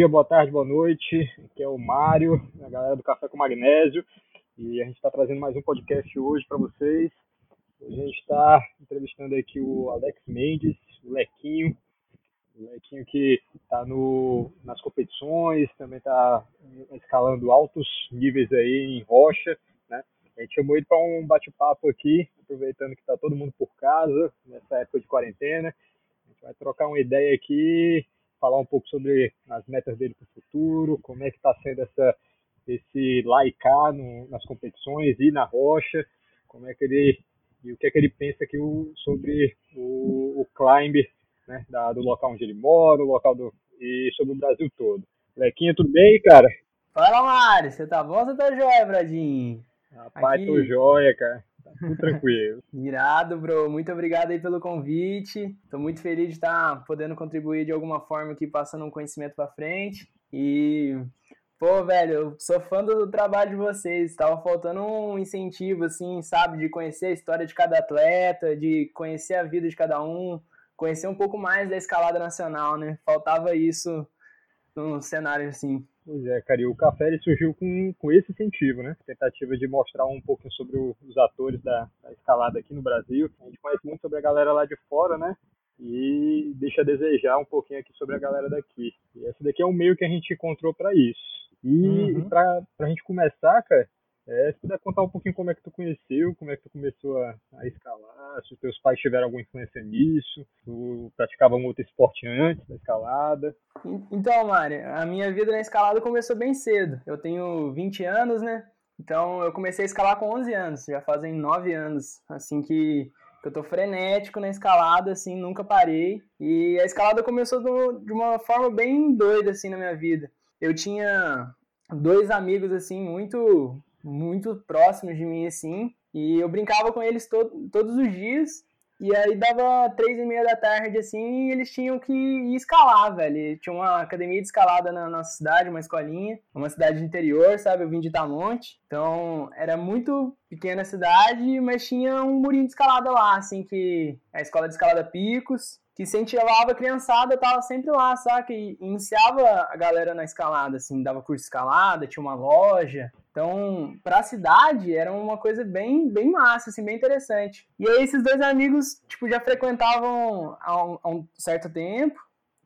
dia, boa tarde, boa noite. Aqui é o Mário, a galera do Café com Magnésio. E a gente está trazendo mais um podcast hoje para vocês. Hoje a gente está entrevistando aqui o Alex Mendes, o Lequinho. O Lequinho que está nas competições, também está escalando altos níveis aí em rocha. Né? A gente chamou ele para um bate-papo aqui, aproveitando que está todo mundo por casa, nessa época de quarentena. A gente vai trocar uma ideia aqui falar um pouco sobre as metas dele para o futuro, como é que está sendo essa, esse lá e cá no, nas competições e na rocha, como é que ele e o que é que ele pensa que o, sobre o, o climb né, da, do local onde ele mora, o local do e sobre o Brasil todo. Lequinha, tudo bem, cara? Fala, Mário, você tá bom ou você tá joia, Bradinho? Rapaz, Aqui... tô joia, cara. Tudo tranquilo. Irado, bro. Muito obrigado aí pelo convite. Tô muito feliz de estar tá podendo contribuir de alguma forma aqui, passando um conhecimento para frente. E, pô, velho, eu sou fã do trabalho de vocês. Tava faltando um incentivo, assim, sabe, de conhecer a história de cada atleta, de conhecer a vida de cada um, conhecer um pouco mais da escalada nacional, né? Faltava isso num cenário assim. Pois é, cara, e o café ele surgiu com, com esse incentivo, né? Tentativa de mostrar um pouco sobre o, os atores da, da, escalada aqui no Brasil. A gente conhece muito sobre a galera lá de fora, né? E deixa a desejar um pouquinho aqui sobre a galera daqui. E esse daqui é um meio que a gente encontrou para isso. E, uhum. para a gente começar, cara, é, se puder contar um pouquinho como é que tu conheceu, como é que tu começou a, a escalar, se os teus pais tiveram alguma influência nisso, tu praticava um outro esporte antes da escalada. Então, Mari, a minha vida na escalada começou bem cedo. Eu tenho 20 anos, né? Então eu comecei a escalar com 11 anos, já fazem 9 anos, assim que eu tô frenético na escalada, assim, nunca parei. E a escalada começou do, de uma forma bem doida, assim, na minha vida. Eu tinha dois amigos, assim, muito muito próximos de mim, assim, e eu brincava com eles to todos os dias, e aí dava três e meia da tarde, assim, e eles tinham que ir escalar, velho. Tinha uma academia de escalada na nossa cidade, uma escolinha, uma cidade de interior, sabe? Eu vim de Itamonte, então era muito pequena a cidade, mas tinha um murinho de escalada lá, assim, que é a escola de escalada Picos, que incentivava a criançada, tava sempre lá, saca? E iniciava a galera na escalada, assim, dava curso de escalada, tinha uma loja. Então, para a cidade, era uma coisa bem, bem massa, assim, bem interessante. E aí, esses dois amigos, tipo, já frequentavam há um, há um certo tempo.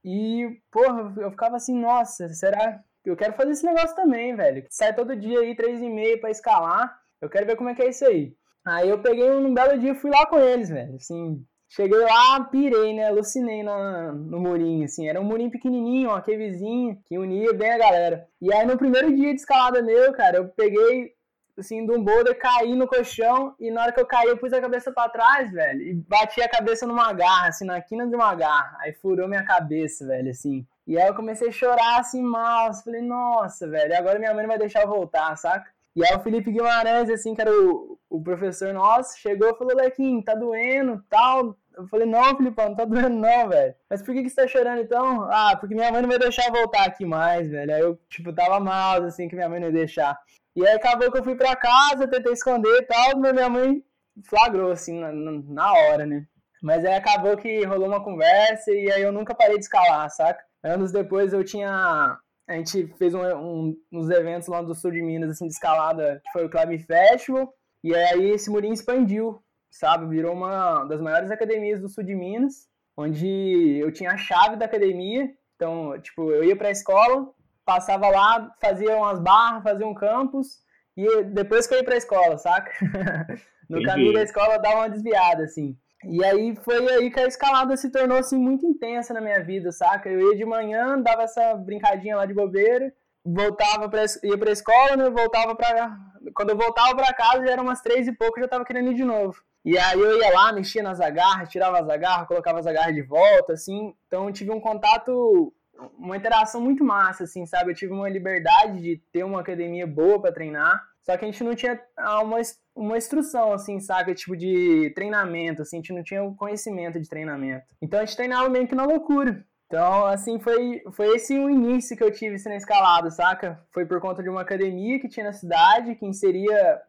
E, porra, eu ficava assim, nossa, será que eu quero fazer esse negócio também, velho? Sai todo dia aí, três e meia pra escalar. Eu quero ver como é que é isso aí. Aí eu peguei um, um belo dia e fui lá com eles, velho. Assim, Cheguei lá, pirei, né? Alucinei no, no murinho, assim. Era um murinho pequenininho, uma cavezinha, que unia bem a galera. E aí, no primeiro dia de escalada meu, cara, eu peguei, assim, de um boulder, caí no colchão, e na hora que eu caí, eu pus a cabeça para trás, velho, e bati a cabeça numa garra, assim, na quina de uma garra. Aí furou minha cabeça, velho, assim. E aí eu comecei a chorar, assim, mal. Falei, nossa, velho, agora minha mãe não vai deixar eu voltar, saca? E aí o Felipe Guimarães, assim, que era o, o professor nosso, chegou e falou, Lequinho, tá doendo, tal, eu falei, não, Filipão, não tá doendo não, velho. Mas por que, que você tá chorando então? Ah, porque minha mãe não vai deixar voltar aqui mais, velho. Aí eu, tipo, tava mal, assim, que minha mãe não ia deixar. E aí acabou que eu fui pra casa, tentei esconder e tal, mas minha mãe flagrou, assim, na, na hora, né? Mas aí acabou que rolou uma conversa e aí eu nunca parei de escalar, saca? Anos depois eu tinha. A gente fez um, um, uns eventos lá do sul de Minas, assim, de escalada, que foi o Climb Festival. E aí esse murinho expandiu sabe? Virou uma das maiores academias do sul de Minas, onde eu tinha a chave da academia. Então, tipo, eu ia para a escola, passava lá, fazia umas barras, fazia um campus, e depois que eu ia para a escola, saca? no Entendi. caminho da escola dava uma desviada, assim. E aí foi aí que a escalada se tornou assim muito intensa na minha vida, saca? Eu ia de manhã, dava essa brincadinha lá de bobeira, voltava para ia para a escola, né? Voltava para quando eu voltava para casa já eram umas três e pouco, já tava querendo ir de novo. E aí eu ia lá, mexia nas agarras, tirava as agarras, colocava as agarras de volta, assim. Então eu tive um contato, uma interação muito massa, assim, sabe? Eu tive uma liberdade de ter uma academia boa para treinar. Só que a gente não tinha ah, uma, uma instrução, assim, sabe? Tipo de treinamento, assim, a gente não tinha o conhecimento de treinamento. Então a gente treinava meio que na loucura. Então, assim, foi, foi esse o início que eu tive assim, na escalada, saca? Foi por conta de uma academia que tinha na cidade, que inseria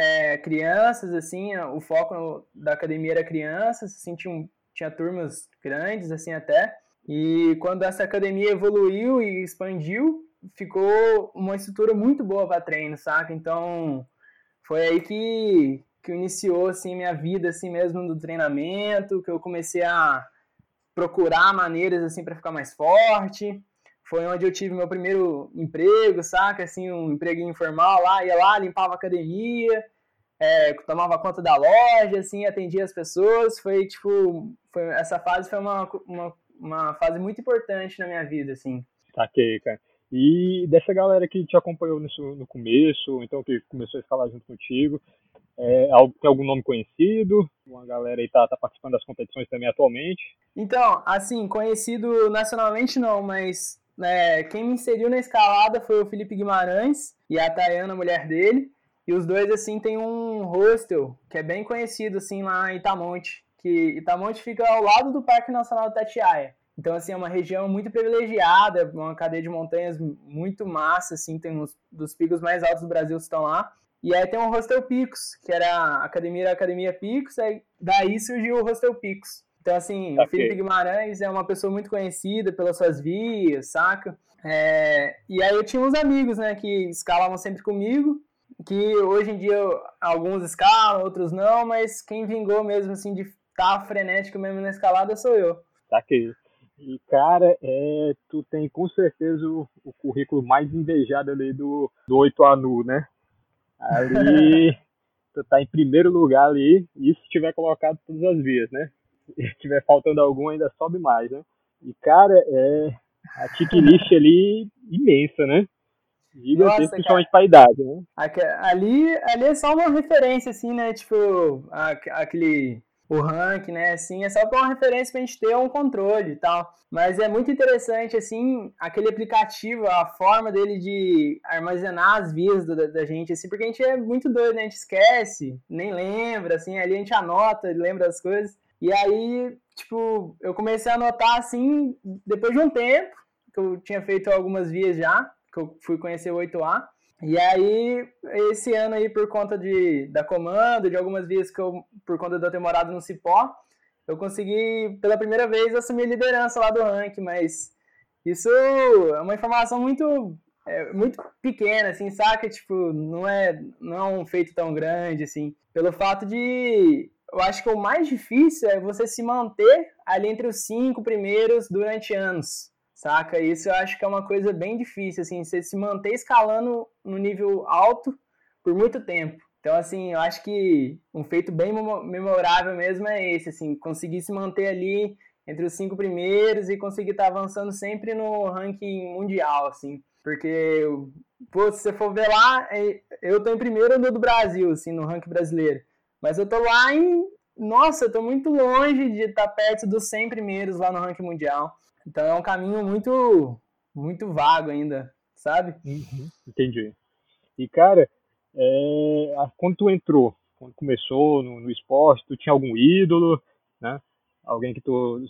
é, crianças, assim, o foco da academia era crianças, assim, tinha, tinha turmas grandes, assim, até. E quando essa academia evoluiu e expandiu, ficou uma estrutura muito boa para treino, saca? Então, foi aí que, que iniciou, assim, minha vida, assim mesmo, do treinamento, que eu comecei a procurar maneiras, assim, para ficar mais forte. Foi onde eu tive meu primeiro emprego, saca? Assim, um emprego informal lá, ia lá, limpava a academia, é, tomava conta da loja, assim, atendia as pessoas. Foi, tipo, foi, essa fase foi uma, uma, uma fase muito importante na minha vida, assim. Saquei, cara. E dessa galera que te acompanhou nisso no começo, então que começou a escalar junto contigo, é, tem algum nome conhecido? Uma galera aí tá, tá participando das competições também atualmente? Então, assim, conhecido nacionalmente não, mas né, quem me inseriu na escalada foi o Felipe Guimarães e a Tayana, mulher dele. E os dois, assim, tem um hostel que é bem conhecido, assim, lá em Itamonte. Que Itamonte fica ao lado do Parque Nacional do Tatiaia. Então, assim, é uma região muito privilegiada, uma cadeia de montanhas muito massa, assim, tem uns dos picos mais altos do Brasil estão lá. E aí tem o Hostel Picos, que era a academia era a Academia Picos, aí daí surgiu o Hostel Picos. Então, assim, okay. o Felipe Guimarães é uma pessoa muito conhecida pelas suas vias, saca? É... E aí eu tinha uns amigos, né, que escalavam sempre comigo, que hoje em dia alguns escalam, outros não, mas quem vingou mesmo, assim, de estar tá frenético mesmo na escalada sou eu. Tá que e, cara, é, tu tem com certeza o, o currículo mais invejado ali do, do 8 Nu, né? Ali, tu tá em primeiro lugar ali, e se tiver colocado todas as vias, né? Se tiver faltando algum, ainda sobe mais, né? E, cara, é a checklist ali imensa, né? Gigantesca, principalmente pra idade, né? Ali, ali é só uma referência, assim, né? Tipo, aquele o rank, né? Assim, é só para uma referência para a gente ter um controle e tal. Mas é muito interessante, assim, aquele aplicativo, a forma dele de armazenar as vias da, da gente, assim, porque a gente é muito doido, né? A gente esquece, nem lembra, assim, ali a gente anota, lembra as coisas. E aí, tipo, eu comecei a anotar, assim, depois de um tempo, que eu tinha feito algumas vias já, que eu fui conhecer o 8A. E aí, esse ano aí, por conta de, da comando, de algumas vezes que eu, por conta ter morado no Cipó, eu consegui, pela primeira vez, assumir a liderança lá do ranking, mas isso é uma informação muito, é, muito pequena, assim, saca? Tipo, não é, não é um feito tão grande, assim, pelo fato de... Eu acho que o mais difícil é você se manter ali entre os cinco primeiros durante anos saca? Isso eu acho que é uma coisa bem difícil, assim, você se manter escalando no nível alto por muito tempo. Então, assim, eu acho que um feito bem memorável mesmo é esse, assim, conseguir se manter ali entre os cinco primeiros e conseguir estar tá avançando sempre no ranking mundial, assim. Porque, pô, se você for ver lá, é, eu tô em primeiro do Brasil, assim, no ranking brasileiro. Mas eu tô lá em... Nossa, eu tô muito longe de estar tá perto dos 100 primeiros lá no ranking mundial. Então é um caminho muito, muito vago ainda, sabe? Uhum, entendi. E, cara, é, quando tu entrou, quando começou no, no, esporte, tu tinha algum ídolo, né? Alguém que tu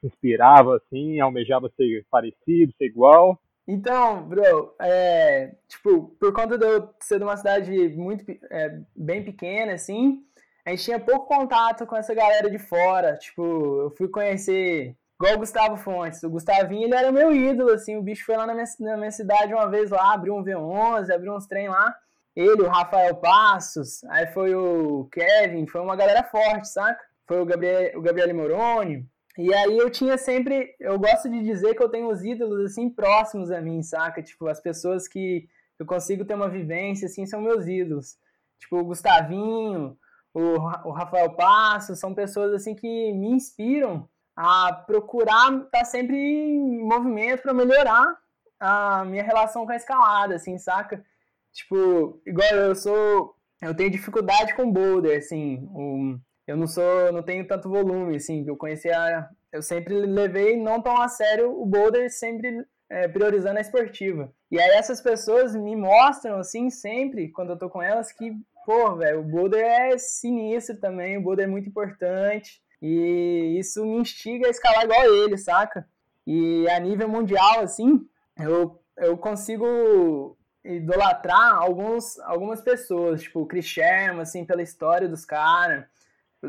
se inspirava, assim, almejava ser parecido, ser igual? Então, bro, é, tipo, por conta de eu ser de uma cidade muito, é, bem pequena, assim, a gente tinha pouco contato com essa galera de fora. Tipo, eu fui conhecer Igual o Gustavo Fontes. O Gustavinho, ele era meu ídolo, assim. O bicho foi lá na minha, na minha cidade uma vez lá, abriu um V11, abriu uns trem lá. Ele, o Rafael Passos, aí foi o Kevin, foi uma galera forte, saca? Foi o Gabriel, o Gabriele Moroni. E aí eu tinha sempre, eu gosto de dizer que eu tenho os ídolos assim próximos a mim, saca? Tipo, as pessoas que eu consigo ter uma vivência assim são meus ídolos. Tipo, o Gustavinho, o, o Rafael Passos, são pessoas assim que me inspiram a procurar estar tá sempre em movimento para melhorar a minha relação com a escalada, assim, saca? Tipo, igual eu sou, eu tenho dificuldade com boulder, assim, um, eu não sou, não tenho tanto volume, assim, eu conhecia, eu sempre levei não tão a sério o boulder, sempre é, priorizando a esportiva. E aí essas pessoas me mostram, assim, sempre, quando eu tô com elas, que, pô, velho, o boulder é sinistro também, o boulder é muito importante, e isso me instiga a escalar igual ele, saca? E a nível mundial, assim, eu, eu consigo idolatrar alguns, algumas pessoas, tipo o Chris Sherman, assim, pela história dos caras.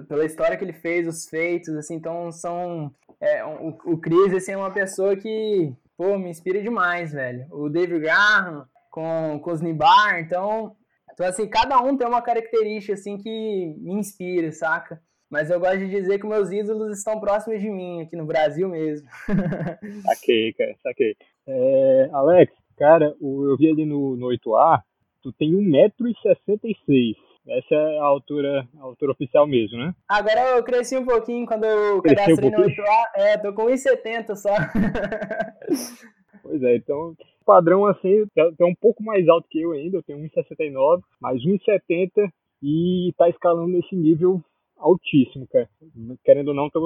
Pela história que ele fez, os feitos, assim, então são... É, o, o Chris, assim, é uma pessoa que, pô, me inspira demais, velho. O David Graham com, com os Nibar, então... Então, assim, cada um tem uma característica, assim, que me inspira, saca? Mas eu gosto de dizer que meus ídolos estão próximos de mim, aqui no Brasil mesmo. saquei, cara, saquei. É, Alex, cara, eu vi ali no, no 8A, tu tem 1,66m. Essa é a altura, a altura oficial mesmo, né? Agora eu cresci um pouquinho quando eu cadastrei um no 8A. É, tô com 1,70 só. pois é, então, padrão assim, é um pouco mais alto que eu ainda, eu tenho 1,69, mas 1,70 e tá escalando nesse nível altíssimo, cara. Querendo ou não, tá,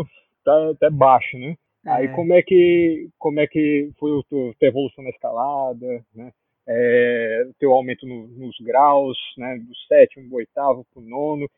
tá até baixo, né? É. Aí como é que como é que foi a tua, tua evolução na escalada, né? É, teu aumento no, nos graus, né? Do sétimo, do oitavo pro nono,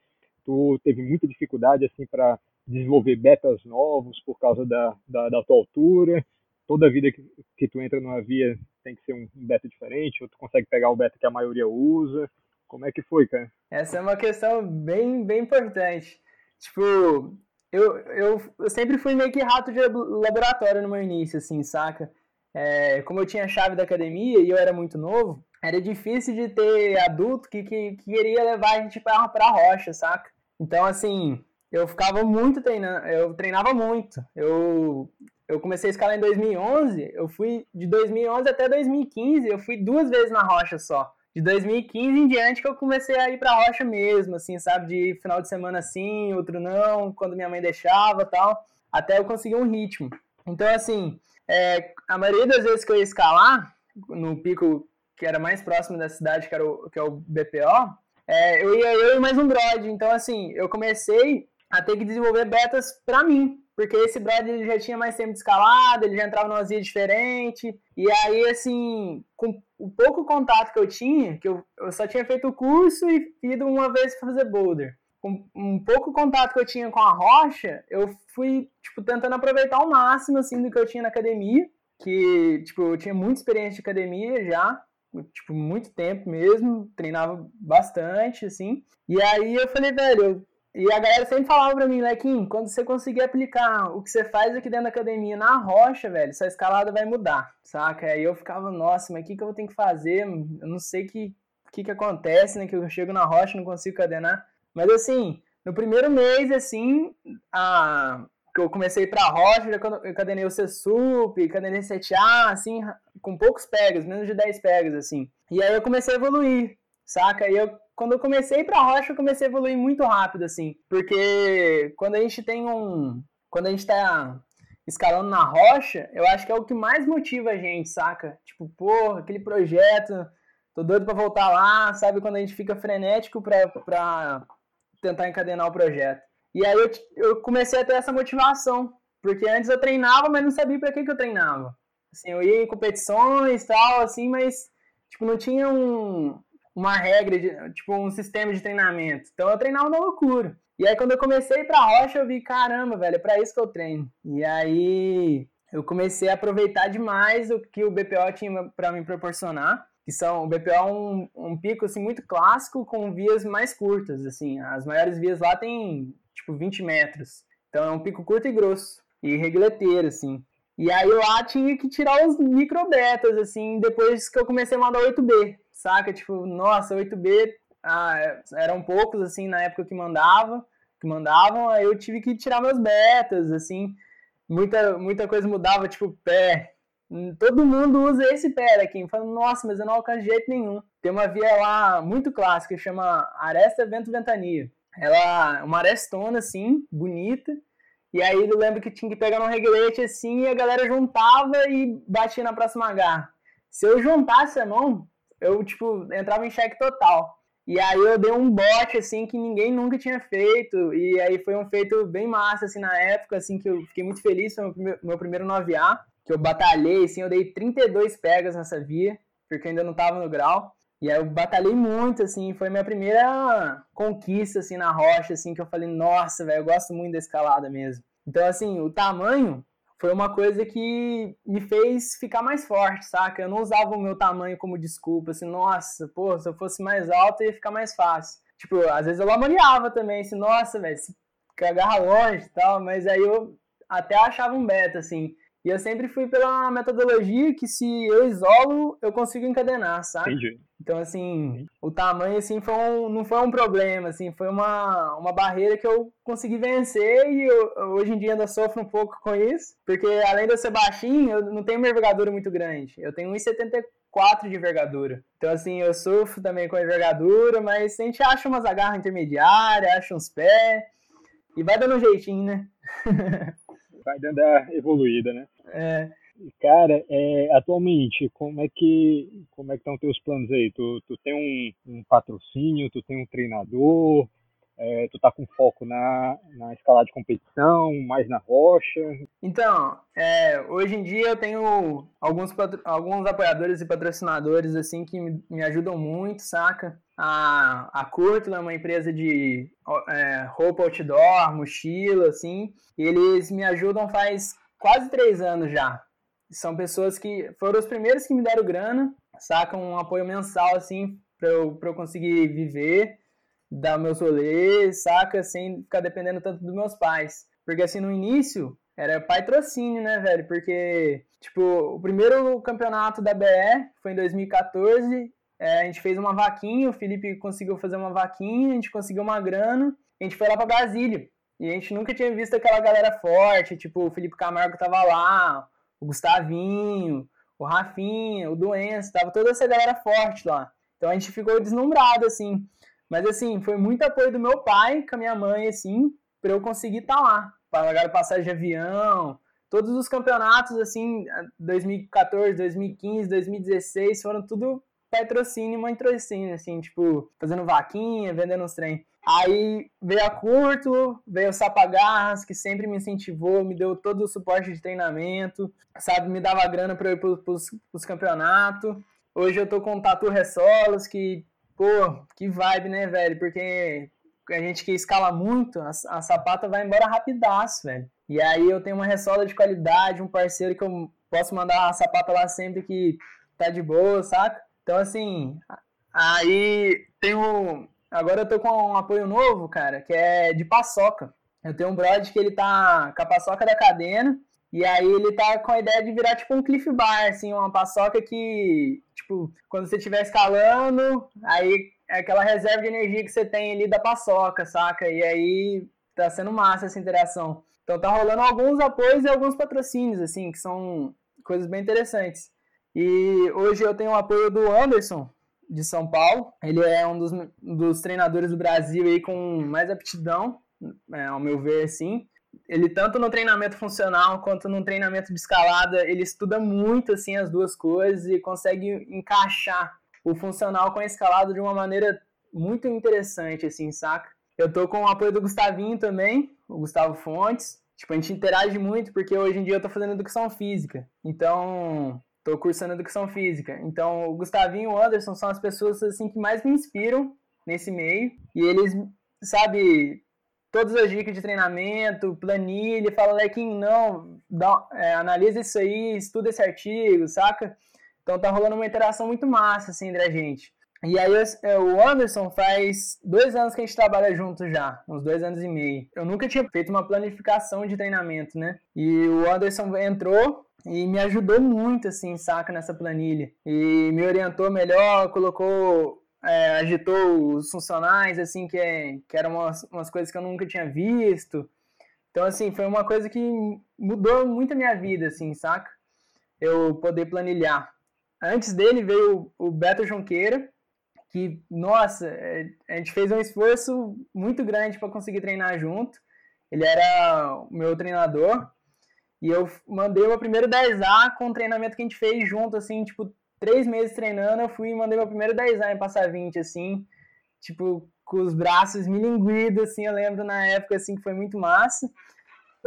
tu teve muita dificuldade assim para desenvolver betas novos por causa da, da, da tua altura. Toda vida que, que tu entra numa via tem que ser um, um beta diferente, ou tu consegue pegar o beta que a maioria usa. Como é que foi, cara? Essa é uma questão bem, bem importante. Tipo, eu, eu, eu sempre fui meio que rato de laboratório no meu início, assim, saca? É, como eu tinha a chave da academia e eu era muito novo, era difícil de ter adulto que, que, que queria levar a gente pra, pra rocha, saca? Então, assim, eu ficava muito treinando, eu treinava muito. Eu, eu comecei a escalar em 2011, eu fui de 2011 até 2015, eu fui duas vezes na rocha só de 2015 em diante que eu comecei a ir pra rocha mesmo, assim, sabe? De final de semana sim, outro não, quando minha mãe deixava tal, até eu conseguir um ritmo. Então, assim, é, a maioria das vezes que eu ia escalar, no pico que era mais próximo da cidade, que, era o, que é o BPO, é, eu ia eu e mais um brode. Então, assim, eu comecei a ter que desenvolver betas para mim, porque esse brother ele já tinha mais tempo de escalada, ele já entrava numa via diferente, e aí, assim, com o pouco contato que eu tinha, que eu, eu só tinha feito o curso e ido uma vez fazer boulder, com um pouco contato que eu tinha com a rocha, eu fui, tipo, tentando aproveitar o máximo, assim, do que eu tinha na academia, que, tipo, eu tinha muita experiência de academia já, tipo, muito tempo mesmo, treinava bastante, assim, e aí eu falei, velho, eu e a galera sempre falava pra mim, Lequim, quando você conseguir aplicar o que você faz aqui dentro da academia na rocha, velho, sua escalada vai mudar, saca? Aí eu ficava, nossa, mas o que, que eu tenho que fazer? Eu não sei o que, que, que acontece, né? Que eu chego na rocha não consigo cadenar. Mas assim, no primeiro mês, assim, a, que eu comecei pra rocha, eu cadenei o C-Sup, cadenei 7A, assim, com poucos pegas, menos de 10 pegas, assim. E aí eu comecei a evoluir, saca? E eu quando eu comecei para rocha, eu comecei a evoluir muito rápido, assim. Porque quando a gente tem um. Quando a gente tá escalando na rocha, eu acho que é o que mais motiva a gente, saca? Tipo, porra, aquele projeto, tô doido pra voltar lá, sabe? Quando a gente fica frenético pra, pra tentar encadenar o projeto. E aí eu, eu comecei a ter essa motivação. Porque antes eu treinava, mas não sabia para que, que eu treinava. Assim, eu ia em competições e tal, assim, mas tipo, não tinha um, uma regra, de, tipo um sistema de treinamento. Então eu treinava na loucura. E aí quando eu comecei pra rocha, eu vi, caramba, velho, é pra isso que eu treino. E aí eu comecei a aproveitar demais o que o BPO tinha para me proporcionar. Que são, o BPO é um, um pico assim, muito clássico com vias mais curtas. assim As maiores vias lá tem tipo 20 metros. Então é um pico curto e grosso. E regleteiro, assim. E aí lá tinha que tirar os microbetas, assim, depois que eu comecei a mandar 8B saca? Tipo, nossa, 8B ah, eram poucos, assim, na época que mandava, que mandavam, aí eu tive que tirar meus betas, assim, muita, muita coisa mudava, tipo, pé. Todo mundo usa esse pé aqui, falando, nossa, mas eu não alcanço jeito nenhum. Tem uma via lá muito clássica, chama Aresta Vento Ventania. Ela é uma arestona, assim, bonita, e aí eu lembro que tinha que pegar um reguete assim e a galera juntava e batia na próxima garra. Se eu juntasse a mão, eu, tipo, entrava em cheque total. E aí eu dei um bote, assim, que ninguém nunca tinha feito. E aí foi um feito bem massa, assim, na época, assim, que eu fiquei muito feliz. Foi meu primeiro 9A, que eu batalhei, assim, eu dei 32 pegas nessa via, porque eu ainda não tava no grau. E aí eu batalhei muito, assim, foi minha primeira conquista, assim, na rocha, assim, que eu falei, nossa, velho, eu gosto muito da escalada mesmo. Então, assim, o tamanho foi uma coisa que me fez ficar mais forte, saca? Eu não usava o meu tamanho como desculpa, assim, nossa, pô, se eu fosse mais alto ia ficar mais fácil. Tipo, às vezes eu lamuriava também, assim, nossa, velho, se agarra longe e tal, mas aí eu até achava um beta, assim. E eu sempre fui pela metodologia que se eu isolo, eu consigo encadenar, sabe? Entendi. Então, assim, o tamanho, assim, foi um, não foi um problema, assim, foi uma, uma barreira que eu consegui vencer e eu, hoje em dia ainda sofro um pouco com isso, porque além de eu ser baixinho, eu não tenho uma envergadura muito grande. Eu tenho 1,74 de envergadura. Então, assim, eu sofro também com a envergadura, mas a gente acha umas agarras intermediárias, acha uns pés e vai dando um jeitinho, né? vai dando a evoluída, né? É. Cara, é, atualmente, como é que como é que estão teus planos aí? Tu, tu tem um, um patrocínio, tu tem um treinador, é, tu tá com foco na, na escalada de competição, mais na rocha? Então, é, hoje em dia eu tenho alguns, alguns apoiadores e patrocinadores assim que me, me ajudam muito, saca? A, a Curtula é uma empresa de é, roupa outdoor, mochila, assim. Eles me ajudam faz quase três anos já. São pessoas que foram os primeiros que me deram grana, sacam um apoio mensal, assim, para eu, pra eu conseguir viver, dar meus rolês, saca? Sem ficar dependendo tanto dos meus pais. Porque, assim, no início, era patrocínio, né, velho? Porque, tipo, o primeiro campeonato da BE foi em 2014 é, a gente fez uma vaquinha, o Felipe conseguiu fazer uma vaquinha, a gente conseguiu uma grana, a gente foi lá para Brasília. E a gente nunca tinha visto aquela galera forte, tipo, o Felipe Camargo tava lá, o Gustavinho, o Rafinha, o Doença, tava toda essa galera forte lá. Então a gente ficou deslumbrado, assim. Mas, assim, foi muito apoio do meu pai com a minha mãe, assim, para eu conseguir estar tá lá. Pagaram passagem de avião, todos os campeonatos, assim, 2014, 2015, 2016, foram tudo patrocínio e patrocínio, assim, tipo, fazendo vaquinha, vendendo uns trem. Aí veio a Curto, veio o Sapagarras, que sempre me incentivou, me deu todo o suporte de treinamento, sabe, me dava grana para eu ir pros, pros campeonatos. Hoje eu tô com o Tatu Ressolos, que, pô, que vibe, né, velho? Porque a gente que escala muito, a, a sapata vai embora rapidaço, velho. E aí eu tenho uma ressola de qualidade, um parceiro que eu posso mandar a sapata lá sempre que tá de boa, saca? Então, assim, aí tem um. Agora eu tô com um apoio novo, cara, que é de paçoca. Eu tenho um brother que ele tá com a paçoca da cadena, e aí ele tá com a ideia de virar tipo um cliff bar, assim, uma paçoca que, tipo, quando você estiver escalando, aí é aquela reserva de energia que você tem ali da paçoca, saca? E aí tá sendo massa essa interação. Então tá rolando alguns apoios e alguns patrocínios, assim, que são coisas bem interessantes. E hoje eu tenho o apoio do Anderson, de São Paulo. Ele é um dos, dos treinadores do Brasil aí com mais aptidão, é, ao meu ver, assim. Ele tanto no treinamento funcional quanto no treinamento de escalada, ele estuda muito assim as duas coisas e consegue encaixar o funcional com a escalada de uma maneira muito interessante, assim, saca? Eu tô com o apoio do Gustavinho também, o Gustavo Fontes. Tipo, a gente interage muito porque hoje em dia eu tô fazendo educação física. Então, Estou cursando educação física. Então, o Gustavinho e o Anderson são as pessoas assim que mais me inspiram nesse meio. E eles, sabe, todas as dicas de treinamento, planilha, fala, Lequinho, não, dá, é, analisa isso aí, estuda esse artigo, saca? Então tá rolando uma interação muito massa, assim, entre a gente. E aí o Anderson faz dois anos que a gente trabalha junto já, uns dois anos e meio. Eu nunca tinha feito uma planificação de treinamento, né? E o Anderson entrou e me ajudou muito, assim, saca, nessa planilha. E me orientou melhor, colocou, é, agitou os funcionais, assim, que, é, que eram umas, umas coisas que eu nunca tinha visto. Então, assim, foi uma coisa que mudou muito a minha vida, assim, saca? Eu poder planilhar. Antes dele veio o Beto Jonqueira, que, nossa, é, a gente fez um esforço muito grande para conseguir treinar junto. Ele era o meu treinador, e eu mandei o meu primeiro 10A com o treinamento que a gente fez junto, assim, tipo, três meses treinando, eu fui e mandei meu primeiro 10A em passar 20, assim, tipo, com os braços milinguidos, assim, eu lembro na época, assim, que foi muito massa.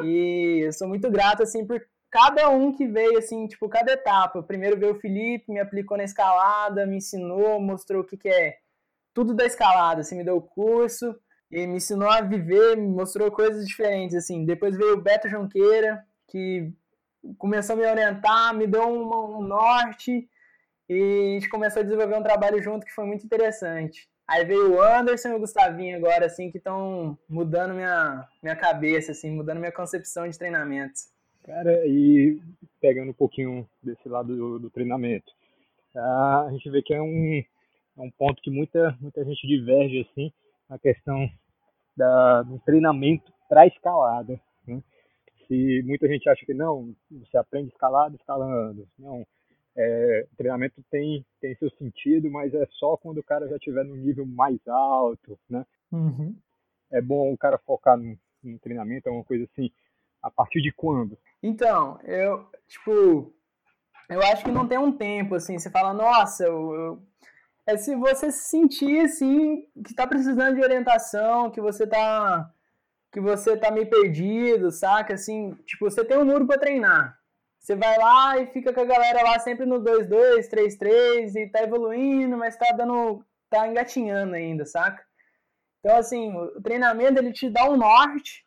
E eu sou muito grato, assim, por cada um que veio, assim, tipo, cada etapa. Primeiro veio o Felipe, me aplicou na escalada, me ensinou, mostrou o que, que é tudo da escalada, assim, me deu o curso e me ensinou a viver, me mostrou coisas diferentes, assim. Depois veio o Beto Jonqueira, que começou a me orientar, me deu um, um norte e a gente começou a desenvolver um trabalho junto que foi muito interessante. Aí veio o Anderson e o Gustavinho agora, assim, que estão mudando minha, minha cabeça, assim, mudando minha concepção de treinamento. Cara, e pegando um pouquinho desse lado do, do treinamento, a gente vê que é um, é um ponto que muita, muita gente diverge, assim, a questão da, do treinamento para escalada. Né? Se muita gente acha que não, você aprende escalada escalando. Não, é, treinamento tem, tem seu sentido, mas é só quando o cara já estiver no nível mais alto, né? Uhum. É bom o cara focar no, no treinamento, é uma coisa assim, a partir de quando? Então, eu, tipo, eu acho que não tem um tempo, assim, você fala, nossa, eu, eu... é se você se sentir, assim, que tá precisando de orientação, que você tá, que você tá meio perdido, saca, assim, tipo, você tem um muro para treinar, você vai lá e fica com a galera lá sempre no 2-2, 3-3 e tá evoluindo, mas tá dando. tá engatinhando ainda, saca? Então, assim, o treinamento ele te dá um norte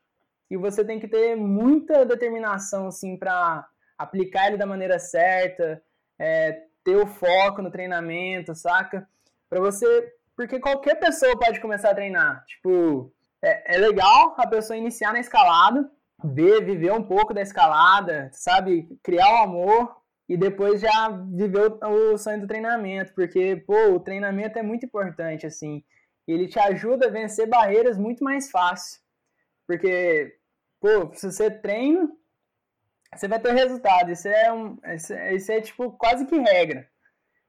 e você tem que ter muita determinação, assim, para aplicar ele da maneira certa, é, ter o foco no treinamento, saca? Para você. Porque qualquer pessoa pode começar a treinar. Tipo, é, é legal a pessoa iniciar na escalada, ver, viver um pouco da escalada, sabe? Criar o amor e depois já viver o, o sonho do treinamento, porque, pô, o treinamento é muito importante, assim. Ele te ajuda a vencer barreiras muito mais fácil. Porque, pô, se você treina, você vai ter resultado. Isso é, um, isso é, isso é tipo quase que regra.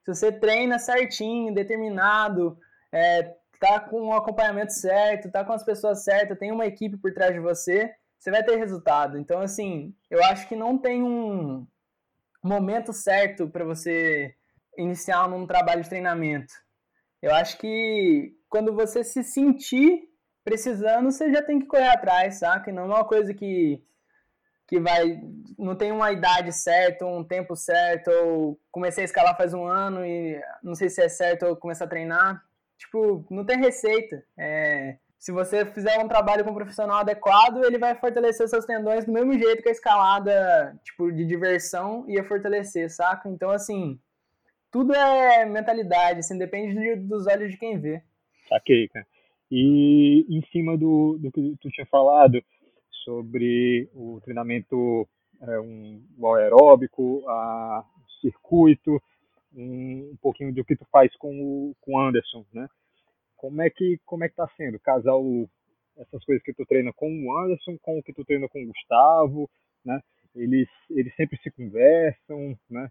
Se você treina certinho, determinado, é, tá com o acompanhamento certo, tá com as pessoas certas, tem uma equipe por trás de você, você vai ter resultado. Então, assim, eu acho que não tem um momento certo para você iniciar num trabalho de treinamento. Eu acho que quando você se sentir precisando, você já tem que correr atrás, saca? Não é uma coisa que, que vai. Não tem uma idade certa, um tempo certo, ou comecei a escalar faz um ano e não sei se é certo eu começar a treinar. Tipo, não tem receita. É, se você fizer um trabalho com um profissional adequado, ele vai fortalecer seus tendões do mesmo jeito que a escalada, tipo, de diversão ia fortalecer, saca? Então, assim, tudo é mentalidade, assim, depende de, dos olhos de quem vê. Saquei, cara. E em cima do, do que tu tinha falado sobre o treinamento é, um, o aeróbico, a, o circuito, um, um pouquinho do que tu faz com o com Anderson, né? Como é que como é que tá sendo casar o, essas coisas que tu treina com o Anderson, com o que tu treina com o Gustavo, né? Eles eles sempre se conversam, né?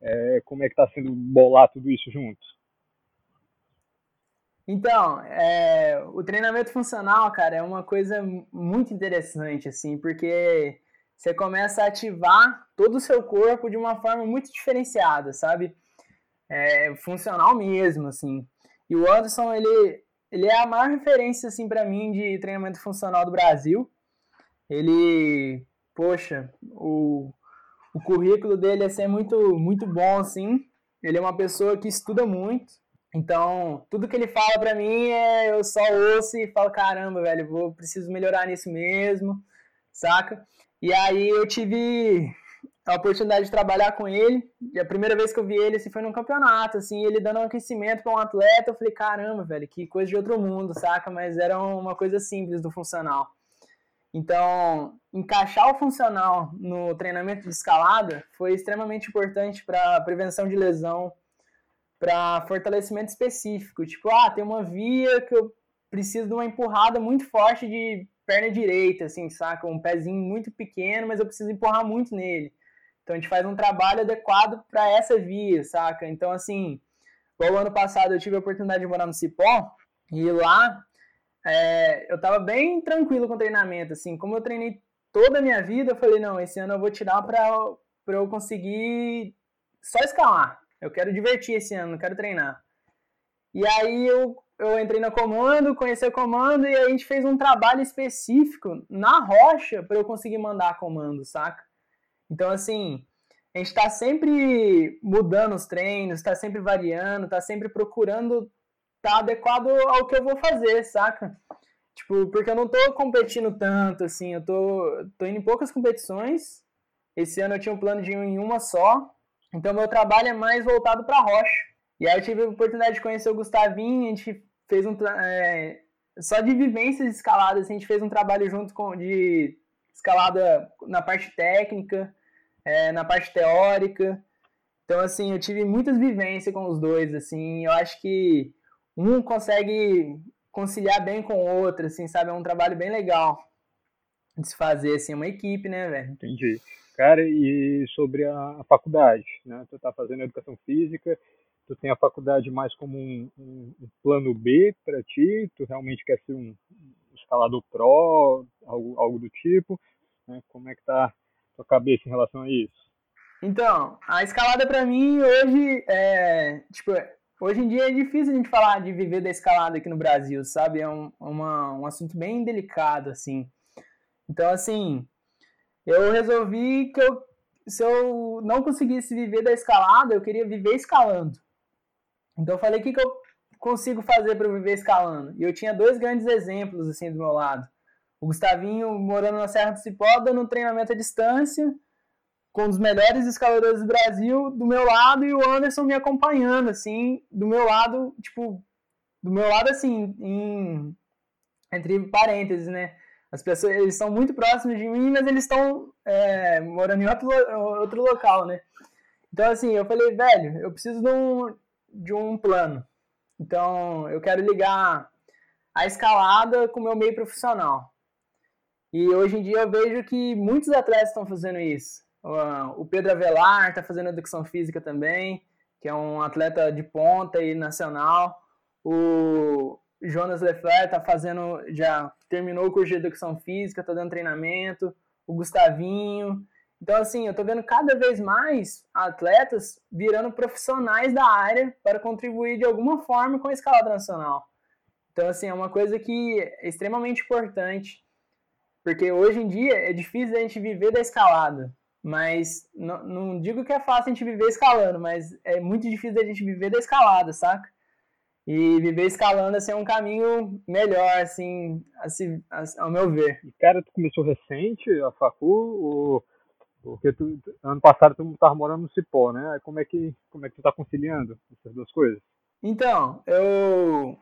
É, como é que tá sendo bolar tudo isso junto? Então, é, o treinamento funcional, cara, é uma coisa muito interessante, assim, porque você começa a ativar todo o seu corpo de uma forma muito diferenciada, sabe? É, funcional mesmo, assim. E o Anderson, ele, ele é a maior referência, assim, para mim de treinamento funcional do Brasil. Ele, poxa, o, o currículo dele é ser muito, muito bom, assim. Ele é uma pessoa que estuda muito. Então, tudo que ele fala para mim é eu só ouço e falo, caramba, velho, vou preciso melhorar nisso mesmo, saca? E aí eu tive a oportunidade de trabalhar com ele. E a primeira vez que eu vi ele assim, foi num campeonato, assim, ele dando um aquecimento para um atleta. Eu falei, caramba, velho, que coisa de outro mundo, saca? Mas era uma coisa simples do funcional. Então, encaixar o funcional no treinamento de escalada foi extremamente importante para prevenção de lesão, para fortalecimento específico. Tipo, ah, tem uma via que eu preciso de uma empurrada muito forte de perna direita, assim, saca? Um pezinho muito pequeno, mas eu preciso empurrar muito nele. Então a gente faz um trabalho adequado para essa via, saca? Então, assim, o ano passado eu tive a oportunidade de morar no Cipó e lá é, eu tava bem tranquilo com o treinamento, assim, como eu treinei toda a minha vida, eu falei, não, esse ano eu vou tirar para eu conseguir só escalar. Eu quero divertir esse ano, não quero treinar. E aí eu, eu entrei no comando, conheci o comando e a gente fez um trabalho específico na rocha para eu conseguir mandar comando, saca? Então, assim, a gente está sempre mudando os treinos, está sempre variando, está sempre procurando tá adequado ao que eu vou fazer, saca? Tipo, porque eu não tô competindo tanto, assim, eu tô, tô indo em poucas competições. Esse ano eu tinha um plano de ir em uma só. Então, meu trabalho é mais voltado para rocha. E aí eu tive a oportunidade de conhecer o Gustavinho, a gente fez um. É, só de vivências de escalada, assim, a gente fez um trabalho junto com de escalada na parte técnica, é, na parte teórica. Então, assim, eu tive muitas vivências com os dois, assim, eu acho que um consegue conciliar bem com o outro, assim, sabe? É um trabalho bem legal de se fazer, assim, uma equipe, né, velho? Entendi. Cara, e sobre a faculdade, né? Tu tá fazendo educação física, tu tem a faculdade mais como um, um, um plano B para ti, tu realmente quer ser um escalador pro, algo, algo do tipo, né? Como é que tá a tua cabeça em relação a isso? Então, a escalada para mim hoje é, tipo, hoje em dia é difícil a gente falar de viver da escalada aqui no Brasil, sabe? É um, uma, um assunto bem delicado, assim. Então, assim, eu resolvi que eu, se eu não conseguisse viver da escalada, eu queria viver escalando. Então, eu falei, o que, que eu consigo fazer para viver escalando? E eu tinha dois grandes exemplos, assim, do meu lado. O Gustavinho morando na Serra do Cipó, dando um treinamento à distância, com os melhores escaladores do Brasil do meu lado e o Anderson me acompanhando, assim, do meu lado, tipo, do meu lado, assim, em, entre parênteses, né? As pessoas, eles estão muito próximos de mim, mas eles estão é, morando em outro, outro local, né? Então, assim, eu falei, velho, eu preciso de um, de um plano. Então, eu quero ligar a escalada com o meu meio profissional. E hoje em dia eu vejo que muitos atletas estão fazendo isso. O Pedro Avelar está fazendo educação física também, que é um atleta de ponta e nacional. O Jonas Lefler está fazendo, já terminou o curso de educação física, está dando treinamento. O Gustavinho. Então, assim, eu estou vendo cada vez mais atletas virando profissionais da área para contribuir de alguma forma com a escalada nacional. Então, assim, é uma coisa que é extremamente importante, porque hoje em dia é difícil a gente viver da escalada. Mas não, não digo que é fácil a gente viver escalando, mas é muito difícil a gente viver da escalada, saca? E viver escalando assim, é um caminho melhor, assim, assim, ao meu ver. E, cara, tu começou recente a facu, ou... porque tu, ano passado tu estava morando no Cipó, né? Como é que, como é que tu tá conciliando essas duas coisas? Então, eu,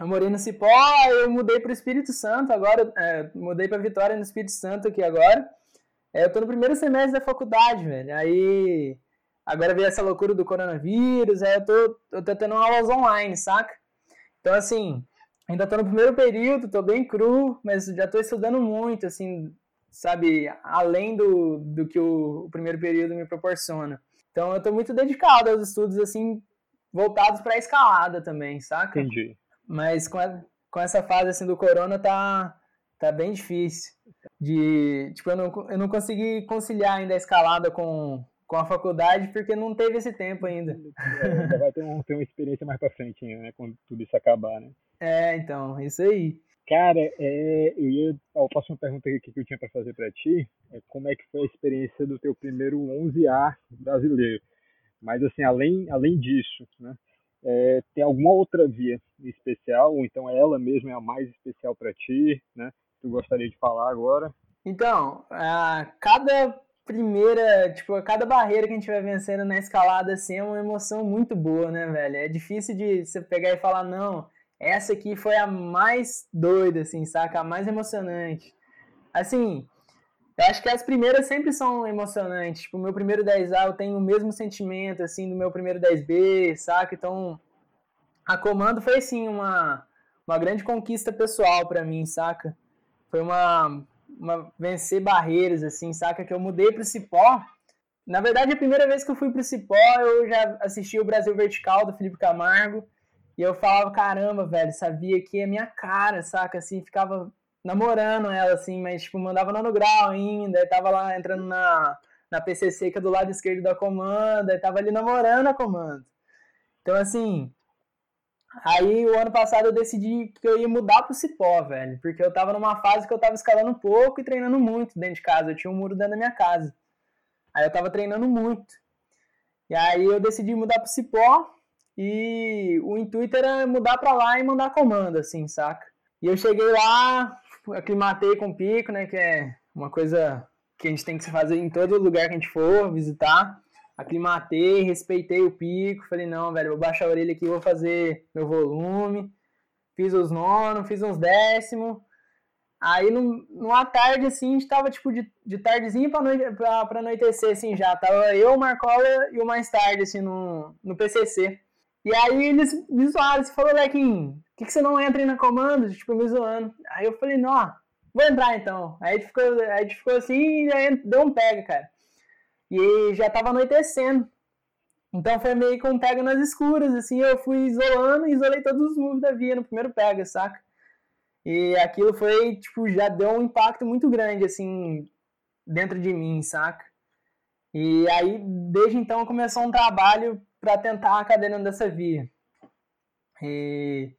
eu morei no Cipó, eu mudei para o Espírito Santo agora, é, mudei para Vitória no Espírito Santo aqui agora. É, eu tô no primeiro semestre da faculdade, velho. Aí agora veio essa loucura do coronavírus, aí eu tô, eu tô tendo aulas online, saca? Então, assim, ainda tô no primeiro período, tô bem cru, mas já tô estudando muito, assim, sabe, além do, do que o, o primeiro período me proporciona. Então, eu tô muito dedicado aos estudos, assim, voltados pra escalada também, saca? Entendi. Mas com, a, com essa fase, assim, do corona, tá, tá bem difícil de tipo eu não, eu não consegui conciliar ainda a escalada com, com a faculdade porque não teve esse tempo ainda. É, vai ter, um, ter uma experiência mais para frente, né? Quando tudo isso acabar, né? É, então, isso aí. Cara, é, eu ia. A próxima pergunta que eu tinha para fazer para ti é como é que foi a experiência do teu primeiro 11A brasileiro. Mas, assim, além, além disso, né? É, tem alguma outra via especial, ou então ela mesma é a mais especial para ti, né? tu gostaria de falar agora? Então, a cada primeira, tipo, a cada barreira que a gente vai vencendo na escalada, assim, é uma emoção muito boa, né, velho? É difícil de você pegar e falar, não, essa aqui foi a mais doida, assim, saca? A mais emocionante. Assim, eu acho que as primeiras sempre são emocionantes. Tipo, o meu primeiro 10A eu tenho o mesmo sentimento, assim, do meu primeiro 10B, saca? Então, a comando foi, assim, uma, uma grande conquista pessoal para mim, saca? foi uma, uma vencer barreiras, assim, saca? Que eu mudei pro Cipó. Na verdade, a primeira vez que eu fui pro Cipó, eu já assisti o Brasil Vertical do Felipe Camargo. E eu falava, caramba, velho, sabia que é minha cara, saca? Assim, ficava namorando ela, assim, mas, tipo, mandava no grau ainda. Tava lá entrando na, na que é do lado esquerdo da comanda. Tava ali namorando a comanda. Então, assim, Aí o ano passado eu decidi que eu ia mudar pro Cipó, velho. Porque eu tava numa fase que eu tava escalando pouco e treinando muito dentro de casa. Eu tinha um muro dentro da minha casa. Aí eu tava treinando muito. E aí eu decidi mudar pro Cipó. E o intuito era mudar pra lá e mandar comando, assim, saca? E eu cheguei lá, aclimatei com o pico, né? Que é uma coisa que a gente tem que fazer em todo lugar que a gente for visitar aclimatei, respeitei o pico, falei, não, velho, vou baixar a orelha aqui, vou fazer meu volume. fiz os nono, fiz uns décimo. Aí numa tarde, assim, a gente tava, tipo, de, de tardezinha pra, noite, pra, pra anoitecer, assim, já. Tava eu, o Marcola e o mais tarde, assim, no, no PCC. E aí eles me zoaram, você falou, Lequinho, por que, que você não entra aí na comando? Tipo, me zoando. Aí eu falei, não, vou entrar então. Aí a gente ficou, a gente ficou assim e aí deu um pega, cara. E já tava anoitecendo. Então foi meio que um pega nas escuras, assim, eu fui isolando e isolei todos os moves da via no primeiro pega, saca? E aquilo foi, tipo, já deu um impacto muito grande, assim, dentro de mim, saca? E aí, desde então, começou um trabalho para tentar a cadeira dessa via. E,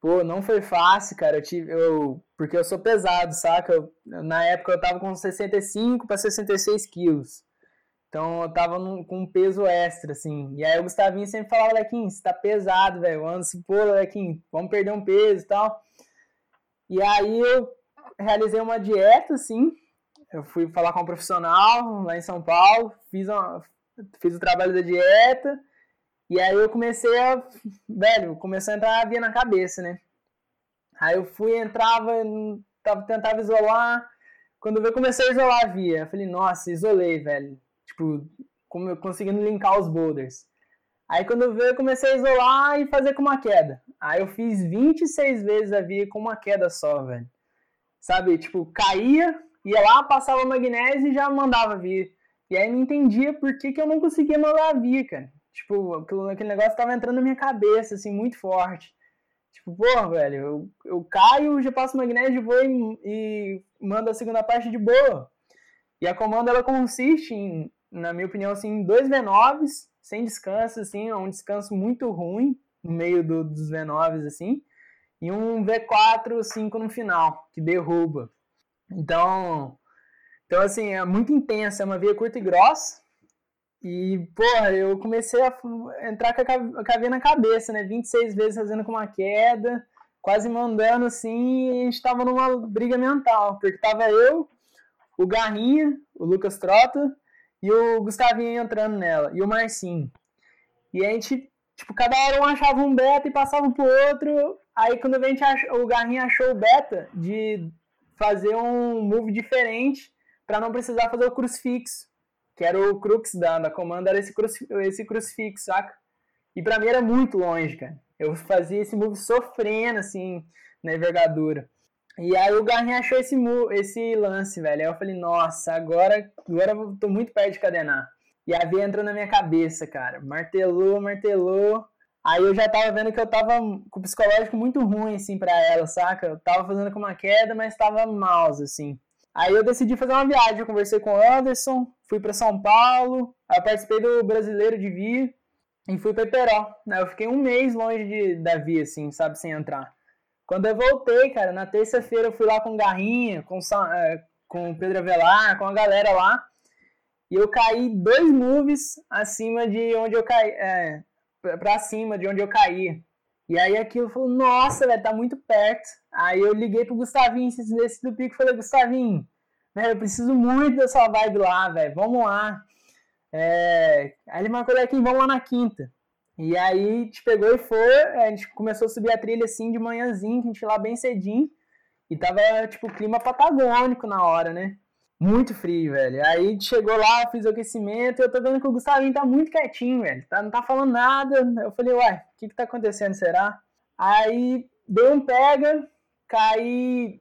pô, não foi fácil, cara. Eu tive, eu, porque eu sou pesado, saca? Eu, na época eu tava com 65 para 66 quilos. Então eu tava num, com um peso extra, assim. E aí o Gustavinho sempre falava, Lequinho, você tá pesado, velho. Assim, pô, Lequinho, vamos perder um peso e tal. E aí eu realizei uma dieta, assim. Eu fui falar com um profissional lá em São Paulo, fiz, uma, fiz o trabalho da dieta. E aí eu comecei a. Velho, começou a entrar a via na cabeça, né? Aí eu fui, entrava, tava, tentava isolar. Quando eu comecei a isolar a via, eu falei, nossa, isolei, velho. Tipo, como conseguindo linkar os boulders. Aí quando eu vi, eu comecei a isolar e fazer com uma queda. Aí eu fiz 26 vezes a via com uma queda só, velho. Sabe, tipo, caía, ia lá, passava magnésio e já mandava vir. E aí não entendia por que, que eu não conseguia mandar a via, cara. Tipo, aquele negócio tava entrando na minha cabeça, assim, muito forte. Tipo, porra, velho, eu, eu caio, já passo magnésio, vou e, e mando a segunda parte de boa. E a comanda, ela consiste em, na minha opinião, assim, dois V9s, sem descanso, assim, é um descanso muito ruim no meio do, dos V9s, assim, e um V4 5 no final, que derruba. Então, então assim, é muito intensa, é uma via curta e grossa, e, porra, eu comecei a entrar com a caveira na cabeça, né, 26 vezes fazendo com uma queda, quase mandando, assim, e a gente tava numa briga mental, porque tava eu, o Garrinha, o Lucas Trota, e o Gustavinho entrando nela, e o Marcinho. E a gente, tipo, cada hora um achava um beta e passava pro outro. Aí quando a gente achou, o Garrinha achou o beta de fazer um move diferente para não precisar fazer o crucifixo, que era o crux da, da comanda, era esse, cruz, esse crucifixo, saca? E pra mim era muito longe, cara. Eu fazia esse move sofrendo, assim, na envergadura. E aí o Garrinha achou esse, esse lance, velho. Aí eu falei, nossa, agora, agora eu tô muito perto de cadenar. E a via entrou na minha cabeça, cara. Martelou, martelou. Aí eu já tava vendo que eu tava com o psicológico muito ruim, assim, pra ela, saca? Eu tava fazendo com uma queda, mas tava mouse, assim. Aí eu decidi fazer uma viagem. Eu conversei com o Anderson, fui para São Paulo, aí participei do Brasileiro de Via e fui pra Peró. Eu fiquei um mês longe de, da Via, assim, sabe, sem entrar. Quando eu voltei, cara, na terça-feira eu fui lá com o Garrinha, com, é, com o Pedro Avelar, com a galera lá. E eu caí dois moves acima de onde eu caí. É, pra cima de onde eu caí. E aí aquilo falou, nossa, velho, tá muito perto. Aí eu liguei pro Gustavinho, desse do pico, falei, Gustavinho, velho, eu preciso muito dessa vibe lá, velho, vamos lá. É... Aí ele marcou daqui, vamos lá na quinta. E aí gente pegou e foi, a gente começou a subir a trilha assim de manhãzinho, que a gente lá bem cedinho. E tava, tipo, clima patagônico na hora, né? Muito frio, velho. Aí chegou lá, fiz o aquecimento, eu tô vendo que o Gustavinho tá muito quietinho, velho. Tá, não tá falando nada. Eu falei, uai, o que que tá acontecendo, será? Aí deu um pega, caí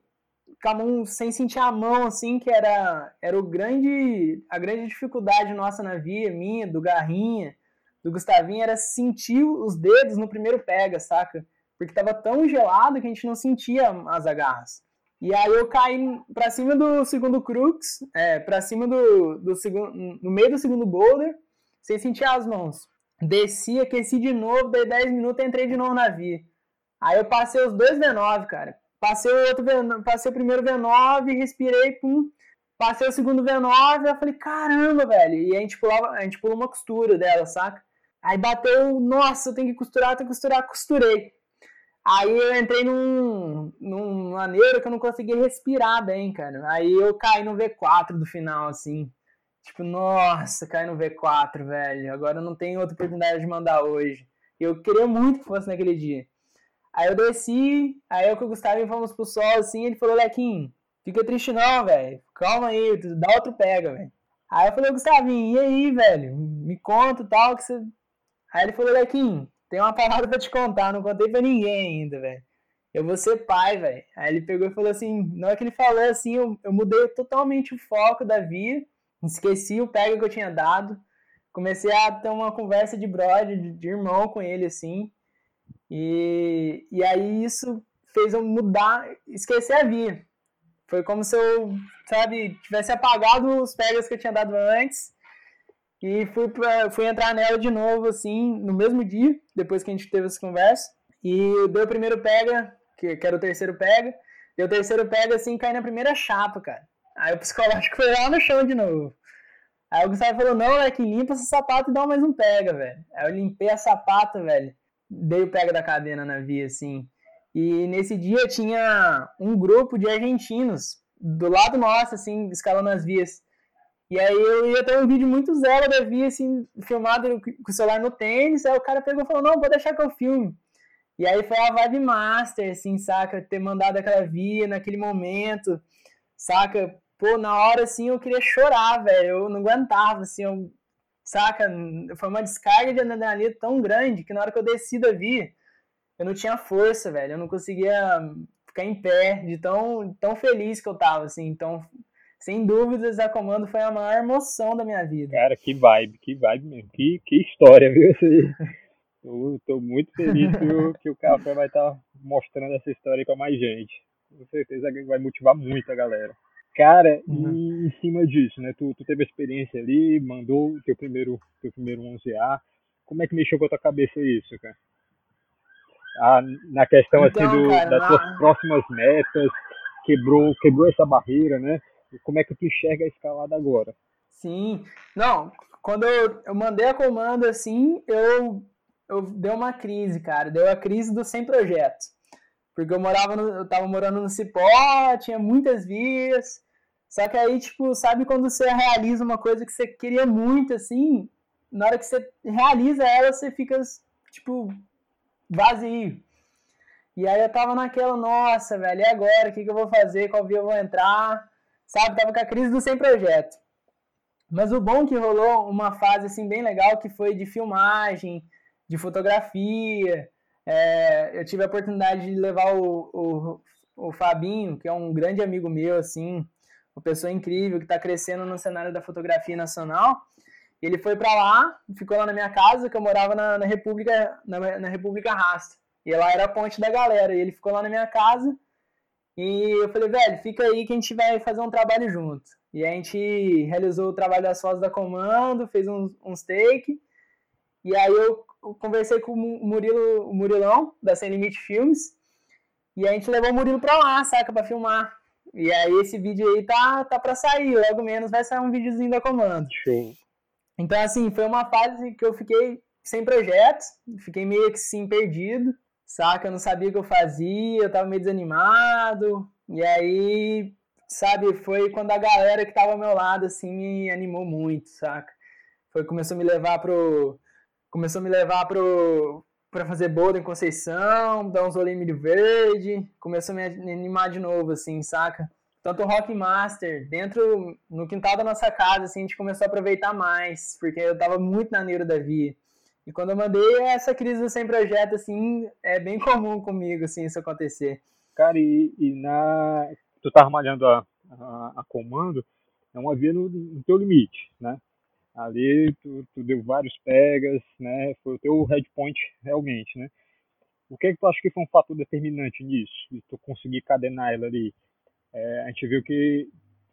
com a mão, sem sentir a mão, assim, que era, era o grande, a grande dificuldade nossa na via, minha, do Garrinha do Gustavinho era sentir os dedos no primeiro pega, saca? Porque tava tão gelado que a gente não sentia as agarras. E aí eu caí pra cima do segundo crux, é, pra cima do, do segundo, no meio do segundo boulder, sem sentir as mãos. Desci, aqueci de novo, dei 10 minutos e entrei de novo na via. Aí eu passei os dois V9, cara. Passei o outro V9, passei o primeiro V9, respirei, pum. Passei o segundo V9, eu falei, caramba, velho. E a gente pulava, a gente pulou uma costura dela, saca? Aí bateu, nossa, eu tenho que costurar, tenho que costurar, costurei. Aí eu entrei num, num maneiro que eu não conseguia respirar bem, cara. Aí eu caí no V4 do final, assim. Tipo, nossa, caí no V4, velho. Agora não tenho outra oportunidade de mandar hoje. Eu queria muito que fosse naquele dia. Aí eu desci, aí eu com o Gustavo fomos pro sol, assim, ele falou, Lequinho, fica triste não, velho. Calma aí, dá outro pega, velho. Aí eu falei, Gustavinho, e aí, velho? Me conta tal, que você. Aí ele falou, Lequinho, tem uma parada pra te contar, não contei pra ninguém ainda, velho. Eu vou ser pai, velho. Aí ele pegou e falou assim, na hora que ele falou assim, eu, eu mudei totalmente o foco da via, esqueci o pega que eu tinha dado, comecei a ter uma conversa de brother, de, de irmão com ele, assim. E, e aí isso fez eu mudar, esquecer a via. Foi como se eu, sabe, tivesse apagado os pegas que eu tinha dado antes e fui, pra, fui entrar nela de novo, assim, no mesmo dia, depois que a gente teve essa conversa. E deu o primeiro pega, que, que era o terceiro pega, e o terceiro pega, assim, cai na primeira chapa, cara. Aí o psicológico foi lá no chão de novo. Aí o Gustavo falou, não, é que limpa esse sapato e dá mais um pega, velho. Aí eu limpei a sapata, velho. Dei o pega da cadena na via, assim. E nesse dia tinha um grupo de argentinos do lado nosso, assim, escalando as vias. E aí eu ia ter um vídeo muito zero da via, assim, filmado com o celular no tênis. Aí o cara pegou e falou, não, pode deixar que eu filme. E aí foi a vibe master, assim, saca? Ter mandado aquela via naquele momento, saca? Pô, na hora, assim, eu queria chorar, velho. Eu não aguentava, assim, eu, saca? Foi uma descarga de adrenalina tão grande que na hora que eu desci da via, eu não tinha força, velho. Eu não conseguia ficar em pé de tão, tão feliz que eu tava, assim. Então, sem dúvidas, a comando foi a maior emoção da minha vida. Cara, que vibe, que vibe mesmo. Que, que história, viu? Eu tô muito feliz que o, que o Café vai estar tá mostrando essa história com mais gente. Com certeza vai motivar muito a galera. Cara, uhum. e em cima disso, né? Tu, tu teve a experiência ali, mandou o teu primeiro, teu primeiro 11A. Como é que mexeu com a tua cabeça isso, cara? a, na questão assim, então, assim do, cara, das suas próximas metas, quebrou, quebrou essa barreira, né? Como é que tu enxerga a escalada agora? Sim, não, quando eu, eu mandei a comando assim, eu, eu deu uma crise, cara, deu a crise do sem projeto. Porque eu morava no, eu tava morando no Cipó, tinha muitas vias, só que aí, tipo, sabe quando você realiza uma coisa que você queria muito, assim, na hora que você realiza ela, você fica, tipo, vazio. E aí eu tava naquela, nossa, velho, e agora? O que, que eu vou fazer? Qual via eu vou entrar? Sabe, tava com a crise do sem projeto. Mas o bom é que rolou uma fase assim bem legal que foi de filmagem, de fotografia. É, eu tive a oportunidade de levar o, o, o Fabinho, que é um grande amigo meu, assim, uma pessoa incrível que está crescendo no cenário da fotografia nacional. Ele foi para lá, ficou lá na minha casa, que eu morava na, na República na, na, República Rasta. E lá era a ponte da galera. E ele ficou lá na minha casa. E eu falei, velho, fica aí que a gente vai fazer um trabalho junto. E a gente realizou o trabalho das fotos da comando, fez uns, uns take. E aí eu conversei com o Murilo, o Murilão, da Sem Limite Filmes. E a gente levou o Murilo pra lá, saca, pra filmar. E aí esse vídeo aí tá, tá pra sair, logo menos vai sair um videozinho da comando. Show. Então, assim, foi uma fase que eu fiquei sem projetos, fiquei meio que sim perdido, saca? Eu não sabia o que eu fazia, eu tava meio desanimado. E aí, sabe, foi quando a galera que tava ao meu lado, assim, me animou muito, saca? Foi, começou a me levar pro. Começou a me levar pro. Pra fazer boda em Conceição, dar uns olhinhos milho verde, começou a me animar de novo, assim, saca? tanto o Rock Master, dentro, no quintal da nossa casa, assim, a gente começou a aproveitar mais, porque eu tava muito na neura da via. E quando eu mandei essa crise do sem projeto, assim, é bem comum comigo, assim, isso acontecer. Cara, e, e na... Tu tava malhando a, a, a, comando, é uma via no, no teu limite, né? Ali tu, tu, deu vários pegas, né? Foi o teu head point realmente, né? O que é que tu acha que foi um fator determinante nisso? De tu conseguir cadenar ela ali? é, a gente viu que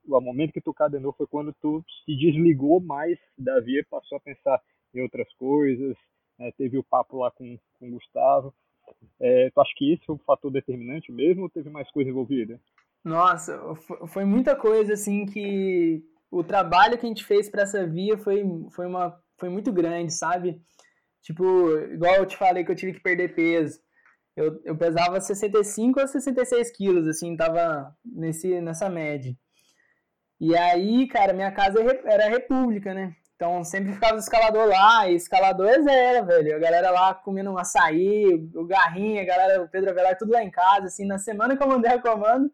o momento que tu cadenou foi quando tu se desligou mais da via, passou a pensar em outras coisas, né, teve o papo lá com, com o Gustavo. É, tu acha que isso foi um fator determinante mesmo ou teve mais coisa envolvida? Nossa, foi muita coisa assim que o trabalho que a gente fez para essa via foi, foi, uma, foi muito grande, sabe? Tipo, igual eu te falei que eu tive que perder peso eu, eu pesava 65 a 66 quilos, assim, tava nesse, nessa média. E aí, cara, minha casa era república, né? Então sempre ficava o escalador lá, e escalador é zero, velho. A galera lá comendo um açaí, o Garrinha, a galera, o Pedro Avelar, tudo lá em casa, assim. Na semana que eu mandei a comando,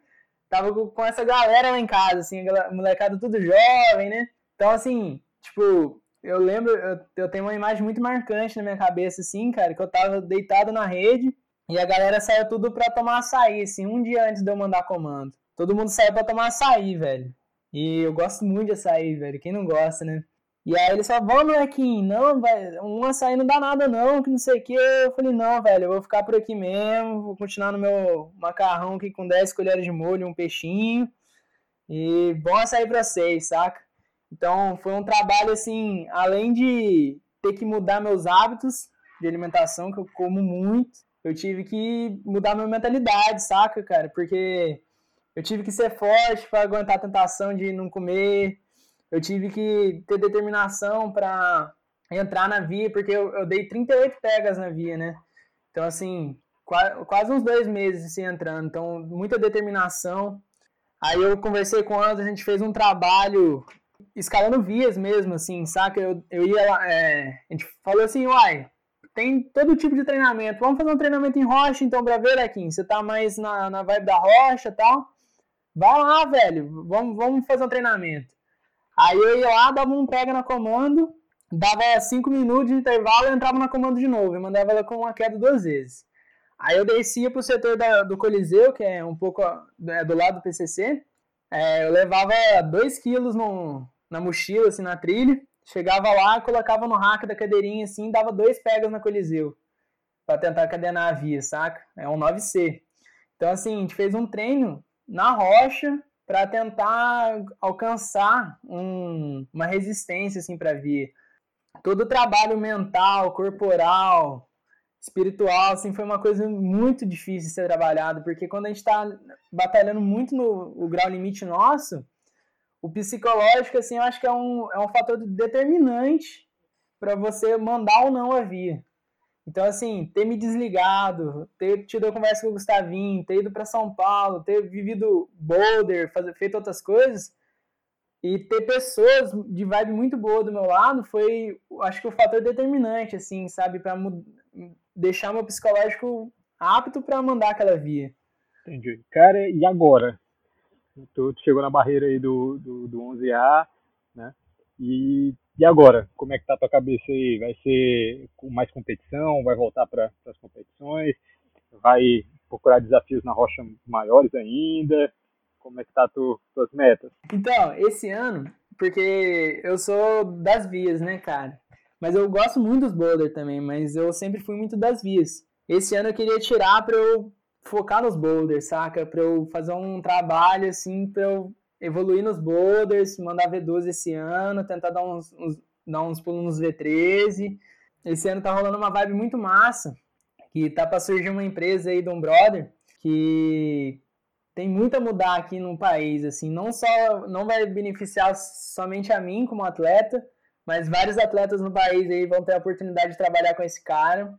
tava com essa galera lá em casa, assim, a molecada tudo jovem, né? Então, assim, tipo, eu lembro, eu, eu tenho uma imagem muito marcante na minha cabeça, assim, cara, que eu tava deitado na rede e a galera saiu tudo pra tomar açaí, assim, um dia antes de eu mandar comando. Todo mundo saiu pra tomar açaí, velho. E eu gosto muito de açaí, velho. Quem não gosta, né? E aí eles falaram, vamos, molequinho, não, velho, um açaí não dá nada não, que não sei o que. Eu falei, não, velho, eu vou ficar por aqui mesmo, vou continuar no meu macarrão aqui com 10 colheres de molho, um peixinho. E bom açaí pra vocês, saca? Então foi um trabalho assim, além de ter que mudar meus hábitos de alimentação, que eu como muito, eu tive que mudar minha mentalidade, saca, cara? Porque eu tive que ser forte para aguentar a tentação de não comer, eu tive que ter determinação para entrar na via, porque eu, eu, dei 38 pegas na via, né? Então, assim, quase, quase uns dois meses assim, entrando, então muita determinação. Aí eu conversei com o a gente fez um trabalho escalando vias mesmo, assim, saca? Eu, eu ia lá, é, a gente falou assim, uai, tem todo tipo de treinamento, vamos fazer um treinamento em rocha, então, pra ver, aqui, você tá mais na, na vibe da rocha e tal, vai lá, velho, vamos, vamos fazer um treinamento. Aí eu ia lá, dava um pega na comando, dava cinco minutos de intervalo e entrava na comando de novo, e mandava ela com uma queda duas vezes. Aí eu descia pro setor da, do Coliseu, que é um pouco é, do lado do PCC, é, eu levava 2 quilos no, na mochila, assim, na trilha. Chegava lá, colocava no rack da cadeirinha, assim, dava dois pegas na Coliseu. para tentar cadenar a via, saca? É um 9C. Então, assim, a gente fez um treino na rocha para tentar alcançar um, uma resistência, assim, pra via. Todo o trabalho mental, corporal, espiritual, assim, foi uma coisa muito difícil de ser trabalhado, porque quando a gente está batalhando muito no grau limite nosso, o psicológico, assim, eu acho que é um, é um fator determinante para você mandar ou não a via. Então, assim, ter me desligado, ter tido a conversa com o Gustavinho, ter ido para São Paulo, ter vivido Boulder, fazer, feito outras coisas, e ter pessoas de vibe muito boa do meu lado foi, acho que o fator determinante, assim, sabe, para deixar meu psicológico apto para mandar aquela via. Entendi. Cara, e agora? Tu, tu chegou na barreira aí do, do, do 11A, né? E, e agora? Como é que tá a tua cabeça aí? Vai ser com mais competição? Vai voltar para as competições? Vai procurar desafios na rocha maiores ainda? Como é que tá tu, tuas metas? Então, esse ano, porque eu sou das vias, né, cara? Mas eu gosto muito dos boulder também, mas eu sempre fui muito das vias. Esse ano eu queria tirar para eu focar nos boulders, saca? Para eu fazer um trabalho assim, para eu evoluir nos boulders, mandar V12 esse ano, tentar dar uns, uns, dar uns pulos nos V13. Esse ano tá rolando uma vibe muito massa, que tá para surgir uma empresa aí de um brother que tem muito a mudar aqui no país, assim, não só não vai beneficiar somente a mim como atleta, mas vários atletas no país aí vão ter a oportunidade de trabalhar com esse cara.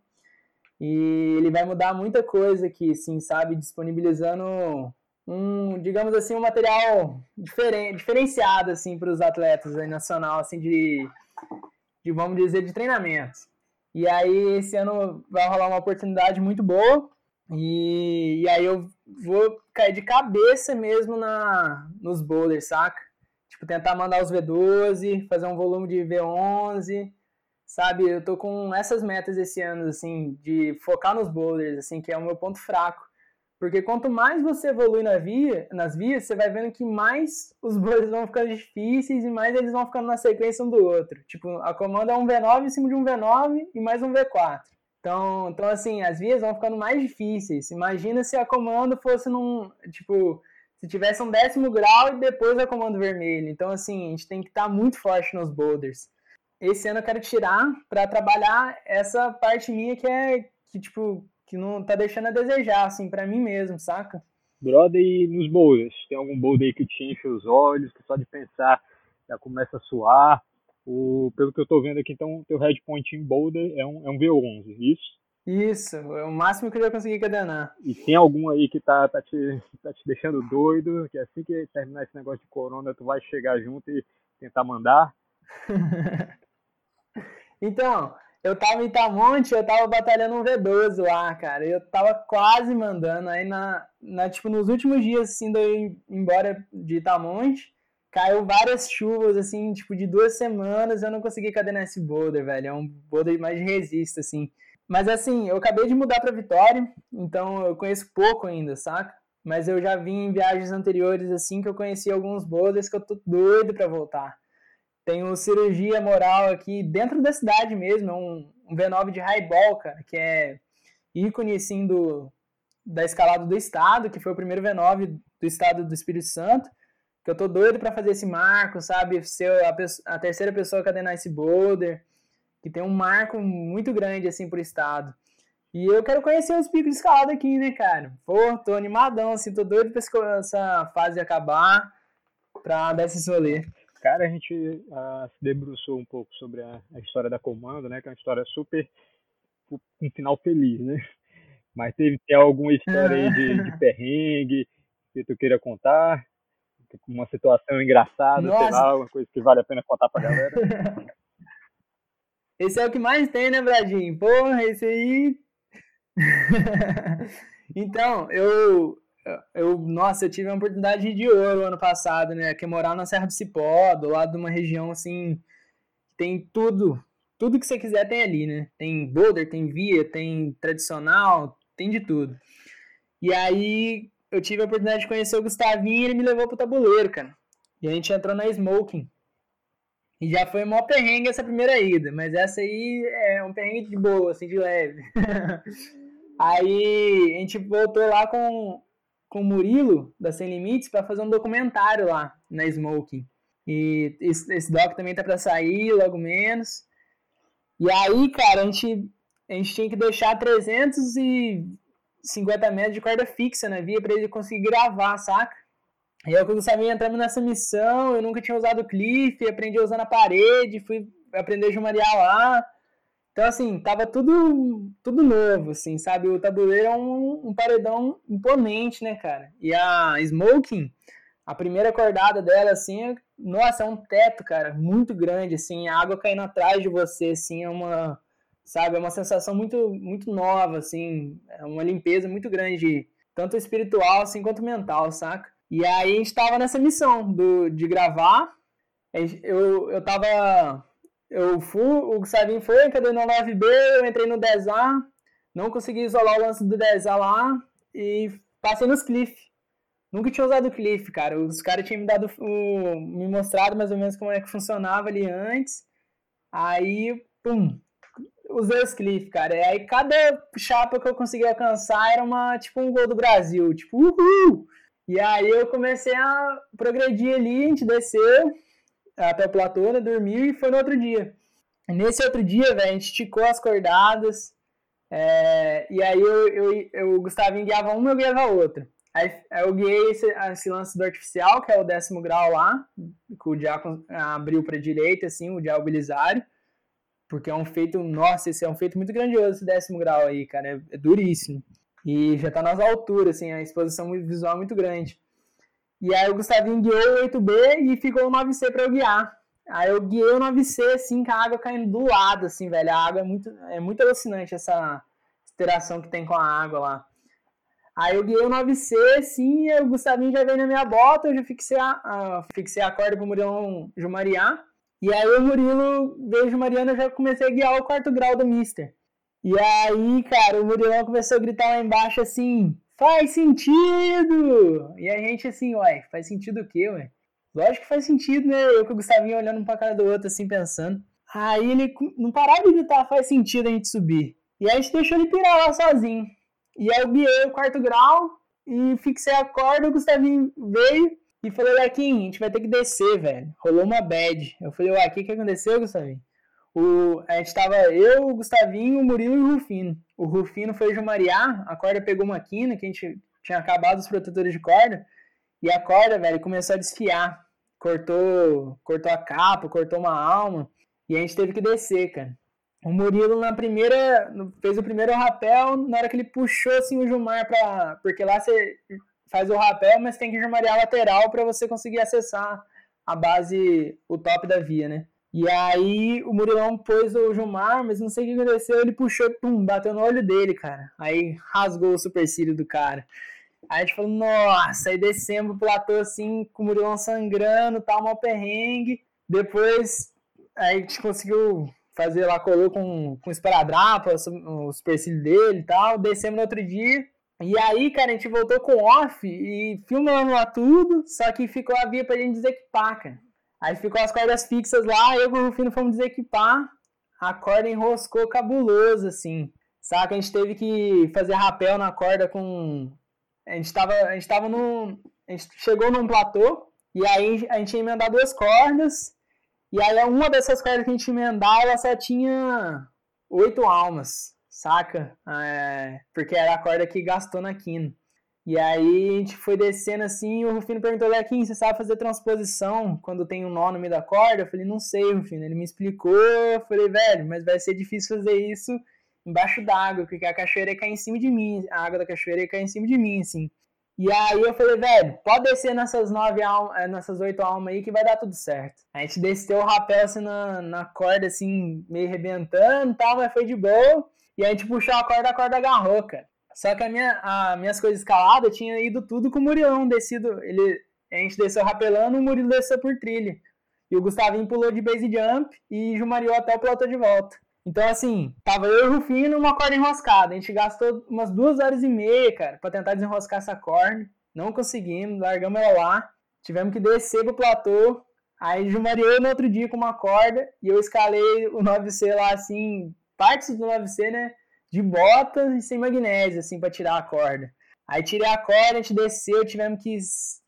E ele vai mudar muita coisa aqui, assim, sabe? Disponibilizando um, digamos assim, um material diferenciado, assim, para os atletas aí nacional, assim, de, de, vamos dizer, de treinamento. E aí, esse ano vai rolar uma oportunidade muito boa. E, e aí eu vou cair de cabeça mesmo na, nos boulders, saca? Tipo, tentar mandar os V12, fazer um volume de V11, sabe? Eu tô com essas metas esse ano, assim, de focar nos boulders, assim, que é o meu ponto fraco. Porque quanto mais você evolui na via, nas vias, você vai vendo que mais os boulders vão ficando difíceis e mais eles vão ficando na sequência um do outro. Tipo, a comanda é um V9 em cima de um V9 e mais um V4. Então, então assim, as vias vão ficando mais difíceis. Imagina se a comando fosse num, tipo, se tivesse um décimo grau e depois a comando vermelho. Então, assim, a gente tem que estar tá muito forte nos boulders. Esse ano eu quero tirar para trabalhar essa parte minha que é, que, tipo, que não tá deixando a desejar, assim, para mim mesmo, saca? Brother, e nos boulders? Tem algum boulder aí que te enche os olhos, que só de pensar já começa a suar? O, pelo que eu tô vendo aqui, então, teu headpoint em boulder é um, é um V11, isso? Isso, é o máximo que eu já consegui cadenar. E tem algum aí que tá, tá, te, tá te deixando doido, que assim que terminar esse negócio de corona, tu vai chegar junto e tentar mandar? então, eu tava em Itamonte, eu tava batalhando um V12 lá, cara. Eu tava quase mandando. Aí, na, na, tipo, nos últimos dias, assim, de eu ir embora de Itamonte, caiu várias chuvas, assim, tipo, de duas semanas. Eu não consegui cadenar esse boulder, velho. É um boulder mais de resista, assim. Mas, assim, eu acabei de mudar pra Vitória, então eu conheço pouco ainda, saca? Mas eu já vim em viagens anteriores, assim, que eu conheci alguns boulders que eu tô doido pra voltar. Tenho cirurgia moral aqui dentro da cidade mesmo, um, um V9 de highball, cara, que é ícone assim do, da escalada do estado, que foi o primeiro V9 do estado do Espírito Santo, que eu tô doido para fazer esse marco, sabe, ser a, a, terceira pessoa a cadenar esse boulder, que tem um marco muito grande assim pro estado. E eu quero conhecer os picos de escalada aqui, né, cara? Pô, tô animadão, assim, tô doido pra essa fase acabar, pra dar esse rolê cara, a gente uh, se debruçou um pouco sobre a, a, história da Comando, né? Que é uma história super um final feliz, né? Mas teve tem alguma história aí de, de perrengue que tu queira contar? Uma situação engraçada, Nossa. sei lá, uma coisa que vale a pena contar pra galera. Esse é o que mais tem, né, Bradinho? Porra, esse aí. então, eu, eu, nossa, eu tive uma oportunidade de ouro ano passado, né? Que é morar na Serra do Cipó, do lado de uma região assim, tem tudo, tudo que você quiser tem ali, né? Tem boulder, tem via, tem tradicional, tem de tudo. E aí eu tive a oportunidade de conhecer o Gustavinho e ele me levou pro tabuleiro, cara. E a gente entrou na Smoking. E já foi mó perrengue essa primeira ida, mas essa aí é um perrengue de boa, assim, de leve. aí a gente voltou lá com com o Murilo, da Sem Limites, para fazer um documentário lá na Smoking. E esse, esse doc também tá para sair, logo menos. E aí, cara, a gente, a gente tinha que deixar 350 metros de corda fixa na via para ele conseguir gravar, saca? E eu, quando sabia, entramos nessa missão, eu nunca tinha usado cliff, aprendi a usar na parede, fui aprender a jumariar lá. Então, assim, tava tudo, tudo novo, assim, sabe? O tabuleiro é um, um paredão imponente, né, cara? E a Smoking, a primeira acordada dela, assim, é, nossa, é um teto, cara, muito grande, assim, a água caindo atrás de você, assim, é uma, sabe, é uma sensação muito, muito nova, assim, é uma limpeza muito grande, tanto espiritual, assim, quanto mental, saca? E aí a gente tava nessa missão do, de gravar, eu, eu tava eu fui, o Gustavinho foi, cadê no 9B, eu entrei no 10A, não consegui isolar o lance do 10A lá e passei nos Cliff. Nunca tinha usado o Cliff, cara. Os caras tinham me dado o, me mostrado mais ou menos como é que funcionava ali antes. Aí, pum, usei os Cliff, cara. E aí cada chapa que eu consegui alcançar era uma tipo um gol do Brasil, tipo, uhul! E aí eu comecei a progredir ali, a gente desceu, até o platô, né, dormiu e foi no outro dia. Nesse outro dia, velho, a gente esticou as cordadas, é, e aí eu, eu, eu, o Gustavinho guiava uma, eu guiava outra. Aí, aí eu guiei esse, esse, lance do artificial, que é o décimo grau lá, que o Diácono abriu para direita, assim, o Diabo Belisário, porque é um feito, nossa, esse é um feito muito grandioso, esse décimo grau aí, cara, é, é duríssimo. E já tá nas alturas, assim, a exposição visual é muito grande. E aí o Gustavinho guiou o 8B e ficou o 9C para eu guiar. Aí eu guiei o 9C, assim, com a água caindo do lado, assim, velho. A água é muito, é muito alucinante, essa interação que tem com a água lá. Aí eu guiei o 9C, assim, e o Gustavinho já veio na minha bota, eu já fixei a, fixei a corda pro Murilão jumariar. E aí o Murilo veio jumariando, eu já comecei a guiar o quarto grau do Mister. E aí, cara, o Murilão começou a gritar lá embaixo, assim, faz sentido! E a gente assim, uai, faz sentido o quê, ué? Lógico que faz sentido, né? Eu com o Gustavinho olhando um pra cara do outro, assim, pensando. Aí ele não parava de gritar, faz sentido a gente subir. E aí a gente deixou ele pirar lá sozinho. E aí eu guiei o quarto grau e fixei a corda, o Gustavinho veio e falou, Lequinho, a gente vai ter que descer, velho. Rolou uma bad. Eu falei, uai, o que que aconteceu, Gustavinho? O, a gente tava eu, o Gustavinho, o Murilo e o Rufino. O Rufino foi jumariar, a corda pegou uma quina, que a gente tinha acabado os protetores de corda, e a corda, velho, começou a desfiar. Cortou, cortou a capa, cortou uma alma, e a gente teve que descer, cara. O Murilo na primeira, fez o primeiro rapel, na hora que ele puxou assim o Jumar para, porque lá você faz o rapel, mas tem que jumarear lateral para você conseguir acessar a base, o top da via, né? E aí o Murilão pôs o Gilmar, mas não sei o que aconteceu, ele puxou, pum, bateu no olho dele, cara. Aí rasgou o supercílio do cara. Aí a gente falou, nossa, aí descemos o platô assim, com o Murilão sangrando, tal, mal perrengue. Depois aí a gente conseguiu fazer lá, colou com, com esparadrapo, o supercílio dele e tal. Descemos no outro dia. E aí, cara, a gente voltou com off e filmando lá tudo, só que ficou a via pra gente desequipar, cara. Aí ficou as cordas fixas lá, eu e o Rufino fomos desequipar, a corda enroscou cabuloso, assim. Saca? A gente teve que fazer rapel na corda com. A gente tava, a gente tava num. A gente chegou num platô, e aí a gente ia emendar duas cordas, e aí uma dessas cordas que a gente emendar, ela só tinha oito almas, saca? É, porque era a corda que gastou na quina. E aí a gente foi descendo assim, e o Rufino perguntou, Lequinho, você sabe fazer transposição quando tem um nó no meio da corda? Eu falei, não sei, Rufino. Ele me explicou, eu falei, velho, mas vai ser difícil fazer isso embaixo d'água, porque a cachoeira ia cair em cima de mim, a água da cachoeira ia cair em cima de mim, assim. E aí eu falei, velho, pode descer nessas nove almas, eh, nessas oito almas aí que vai dar tudo certo. A gente desceu o rapel assim na, na corda, assim, meio rebentando e tal, mas foi de boa. E a gente puxou a corda, a corda agarrou, cara. Só que a minha, a minhas coisas escaladas tinha ido tudo com o Murilão descido. Ele, a gente desceu rapelando, o Murilo desceu por trilha. E o Gustavinho pulou de base jump e jumariou até o platô de volta. Então, assim, tava eu e o Rufino numa corda enroscada. A gente gastou umas duas horas e meia, cara, pra tentar desenroscar essa corda. Não conseguimos, largamos ela lá. Tivemos que descer pro platô. Aí jumariou no outro dia com uma corda e eu escalei o 9C lá, assim, partes do 9C, né? De bota e sem magnésio, assim, para tirar a corda. Aí tirei a corda, a gente desceu, tivemos que.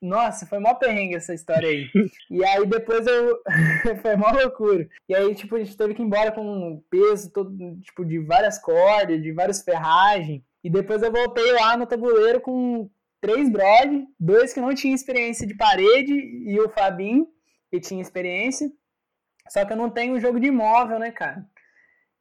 Nossa, foi mó perrengue essa história aí. E aí depois eu. foi mó loucura. E aí, tipo, a gente teve que ir embora com peso todo, tipo, de várias cordas, de várias ferragens. E depois eu voltei lá no tabuleiro com três brod, dois que não tinham experiência de parede e o Fabinho, que tinha experiência. Só que eu não tenho jogo de imóvel, né, cara?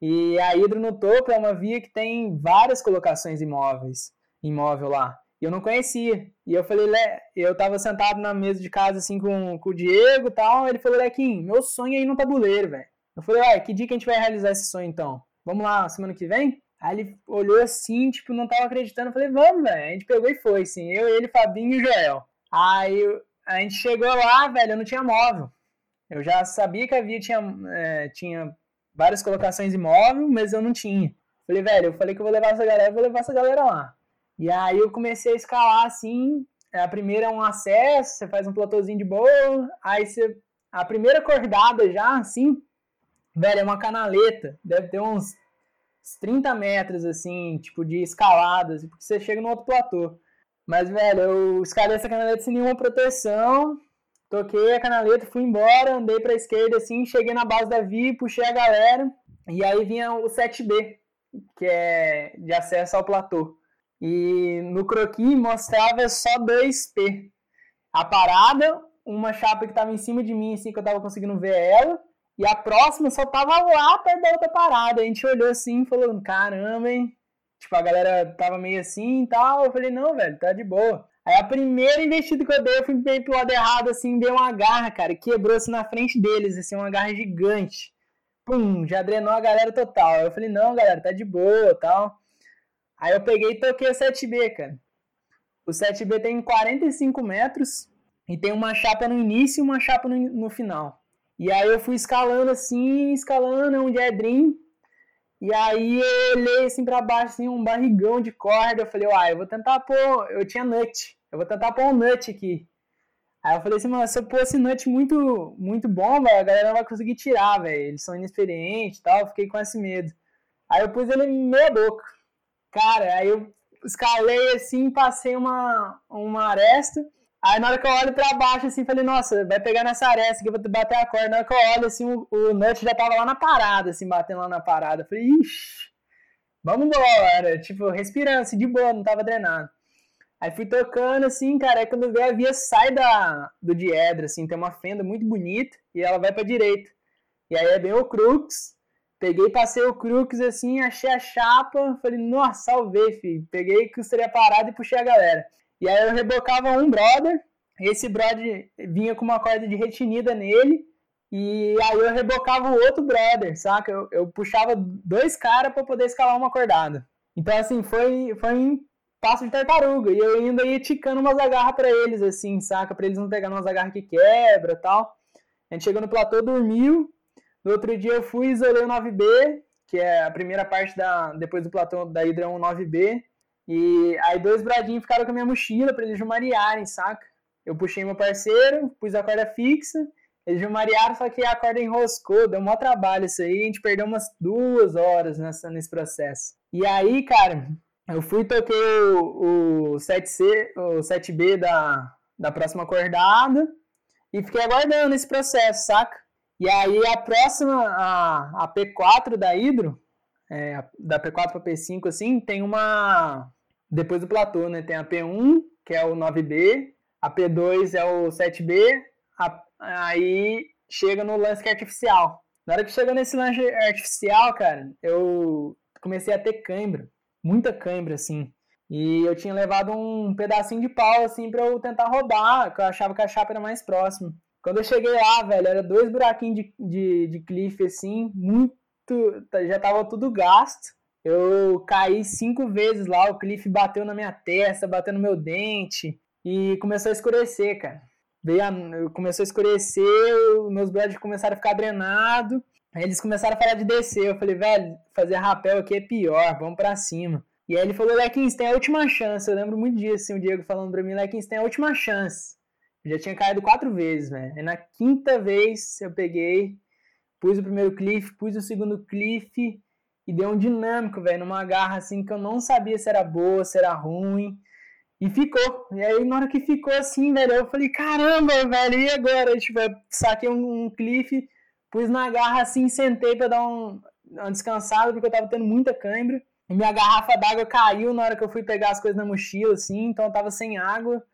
E a Hidro no topo é uma via que tem várias colocações imóveis, imóvel lá. E eu não conhecia. E eu falei, Le... eu tava sentado na mesa de casa assim com, com o Diego e tal. Ele falou, Lequim, meu sonho é ir no tabuleiro, velho. Eu falei, uai, que dia que a gente vai realizar esse sonho então? Vamos lá, semana que vem? Aí ele olhou assim, tipo, não tava acreditando. Eu falei, vamos, velho. A gente pegou e foi, assim. Eu, ele, Fabinho e o Joel. Aí a gente chegou lá, velho, eu não tinha móvel. Eu já sabia que a via tinha, é, tinha várias colocações imóvel, mas eu não tinha. Falei, velho, eu falei que eu vou levar essa galera, vou levar essa galera lá. E aí eu comecei a escalar assim. A primeira é um acesso, você faz um platôzinho de boa. Aí você. A primeira cordada já, assim, velho, é uma canaleta. Deve ter uns 30 metros, assim, tipo, de escaladas, porque você chega no outro platô. Mas, velho, eu escalei essa canaleta sem nenhuma proteção. Toquei a canaleta, fui embora, andei pra esquerda assim, cheguei na base da Vi, puxei a galera, e aí vinha o 7B, que é de acesso ao platô. E no croquis mostrava só 2P. A parada, uma chapa que tava em cima de mim, assim, que eu tava conseguindo ver ela, e a próxima só tava lá perto da outra parada. A gente olhou assim e falou, caramba, hein? Tipo, a galera tava meio assim e tal. Eu falei, não, velho, tá de boa. Aí a primeira investida que eu dei, eu fui pro lado errado, assim, dei uma garra, cara, quebrou-se na frente deles, assim, uma garra gigante. Pum, já drenou a galera total. Aí eu falei, não, galera, tá de boa tal. Aí eu peguei e toquei o 7B, cara. O 7B tem 45 metros e tem uma chapa no início e uma chapa no, no final. E aí eu fui escalando assim, escalando, onde é Dream. E aí eu olhei assim pra baixo, assim, um barrigão de corda. Eu falei, uai, eu vou tentar pôr. Eu tinha nut. Eu vou tentar pôr um nut aqui. Aí eu falei assim, mano, se eu pôr esse nut muito, muito bom, a galera não vai conseguir tirar, velho. Eles são inexperientes e tal, eu fiquei com esse medo. Aí eu pus ele meia boca. Cara, aí eu escalei assim, passei uma, uma aresta. Aí na hora que eu olho pra baixo, assim, falei, nossa, vai pegar nessa aresta que eu vou bater a corda. Na hora que eu olho, assim, o, o nut já tava lá na parada, assim, batendo lá na parada. Eu falei, ixi, vamos embora. Tipo, respirando, assim, de boa, não tava drenado. Aí fui tocando assim, cara, aí quando vê a via sai da, do diedro, assim, tem uma fenda muito bonita e ela vai pra direita. E aí é bem o crux. Peguei, passei o crux assim, achei a chapa, falei, nossa, salvei, filho. Peguei, costurei a parada e puxei a galera. E aí eu rebocava um brother, esse brother vinha com uma corda de retinida nele, E aí eu rebocava o outro brother, saca? Eu, eu puxava dois caras para poder escalar uma cordada. Então, assim, foi, foi um passo de tartaruga. E eu ainda ia ticando umas agarras para eles, assim, saca? Pra eles não pegarem umas agarras que quebra e tal. A gente chegou no platô, dormiu. No outro dia eu fui, isolei o 9B, que é a primeira parte da depois do platô da Hidra 1 9B. E aí dois bradinhos ficaram com a minha mochila para eles jumarearem, saca? Eu puxei meu parceiro, pus a corda fixa, eles jumarearam, só que a corda enroscou, deu um maior trabalho isso aí, a gente perdeu umas duas horas nessa, nesse processo. E aí, cara, eu fui toquei o, o 7C, o 7B da, da próxima acordada e fiquei aguardando esse processo, saca? E aí a próxima, a, a P4 da Hidro, é, da P4 para P5, assim, tem uma. Depois do platô, né? Tem a P1, que é o 9B, a P2 é o 7B, a, aí chega no lance artificial. Na hora que chegou nesse lance artificial, cara, eu comecei a ter cãibra, muita cãibra, assim. E eu tinha levado um pedacinho de pau, assim, pra eu tentar rodar, que eu achava que a chapa era mais próxima. Quando eu cheguei lá, velho, era dois buraquinhos de, de, de cliff, assim, muito. Já tava tudo gasto. Eu caí cinco vezes lá, o cliff bateu na minha testa, bateu no meu dente e começou a escurecer, cara. Veio a, começou a escurecer, meus brothers começaram a ficar drenados. Aí eles começaram a falar de descer. Eu falei, velho, fazer rapel aqui é pior, vamos pra cima. E aí ele falou, Lequins, tem a última chance. Eu lembro muito disso, assim, o Diego falando pra mim, Lequins, tem a última chance. Eu já tinha caído quatro vezes, velho. Aí na quinta vez eu peguei, pus o primeiro cliff, pus o segundo cliff e deu um dinâmico, velho, numa garra assim que eu não sabia se era boa, se era ruim. E ficou. E aí, na hora que ficou assim, velho, eu falei, caramba, velho, e agora? Tipo, eu saquei um, um cliff, pus na garra assim, sentei pra dar um, uma descansada, porque eu tava tendo muita cãibra. E minha garrafa d'água caiu na hora que eu fui pegar as coisas na mochila, assim, então eu tava sem água,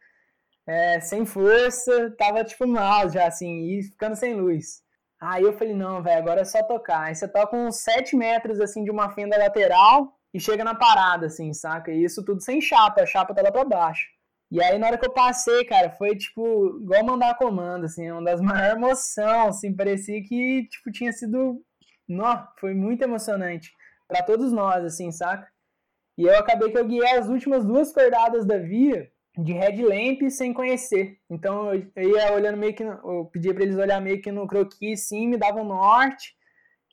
é, sem força, tava tipo mal já, assim, e ficando sem luz. Aí eu falei, não, velho, agora é só tocar. Aí você toca uns 7 metros, assim, de uma fenda lateral e chega na parada, assim, saca? E isso tudo sem chapa, a chapa tá lá pra baixo. E aí, na hora que eu passei, cara, foi, tipo, igual mandar comando, assim, uma das maiores emoções, assim, parecia que, tipo, tinha sido... Nó, foi muito emocionante para todos nós, assim, saca? E eu acabei que eu guiei as últimas duas cordadas da via de headlamp sem conhecer. Então eu, ia olhando meio que. Eu pedia para eles olhar meio que no croquis, sim, me davam um norte.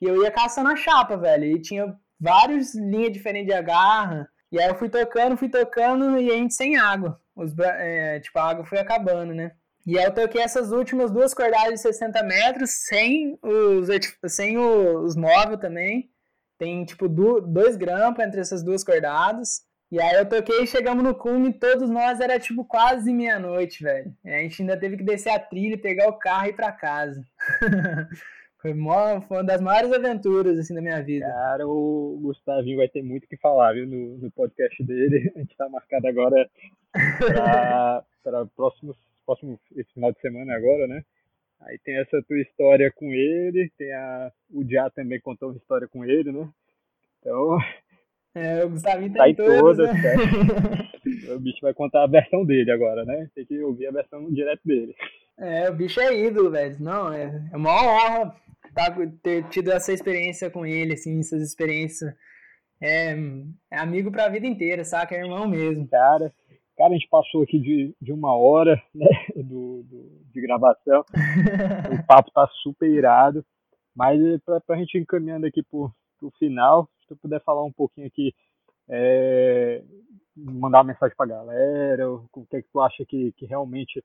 E eu ia caçando a chapa, velho. E tinha várias linhas diferentes de agarra. E aí eu fui tocando, fui tocando e a gente sem água. Os, é, tipo, a água foi acabando, né? E aí eu toquei essas últimas duas cordadas de 60 metros sem os, sem os móveis também. Tem, tipo, dois grampos entre essas duas cordadas. E aí eu toquei e chegamos no cume, todos nós era tipo quase meia-noite, velho. E a gente ainda teve que descer a trilha, pegar o carro e ir pra casa. foi, mó, foi uma das maiores aventuras, assim, da minha vida. Cara, o Gustavinho vai ter muito o que falar, viu, no, no podcast dele. A gente tá marcado agora pra, pra próximo, próximo esse final de semana agora, né? Aí tem essa tua história com ele, tem a. O Já também contou uma história com ele, né? Então. É, o Gustavinho tá, tá em todas, né? O bicho vai contar a versão dele agora, né? Tem que ouvir a versão direto dele. É, o bicho é ídolo, velho. Não, é, é uma honra tá, ter tido essa experiência com ele, assim, essas experiências. É, é amigo pra vida inteira, saca? É irmão mesmo. Cara, Cara, a gente passou aqui de, de uma hora né, do, do, de gravação. o papo tá super irado. Mas para a gente encaminhando aqui pro, pro final, tu puder falar um pouquinho aqui, é, mandar uma mensagem pra galera, o que, é que tu acha que, que realmente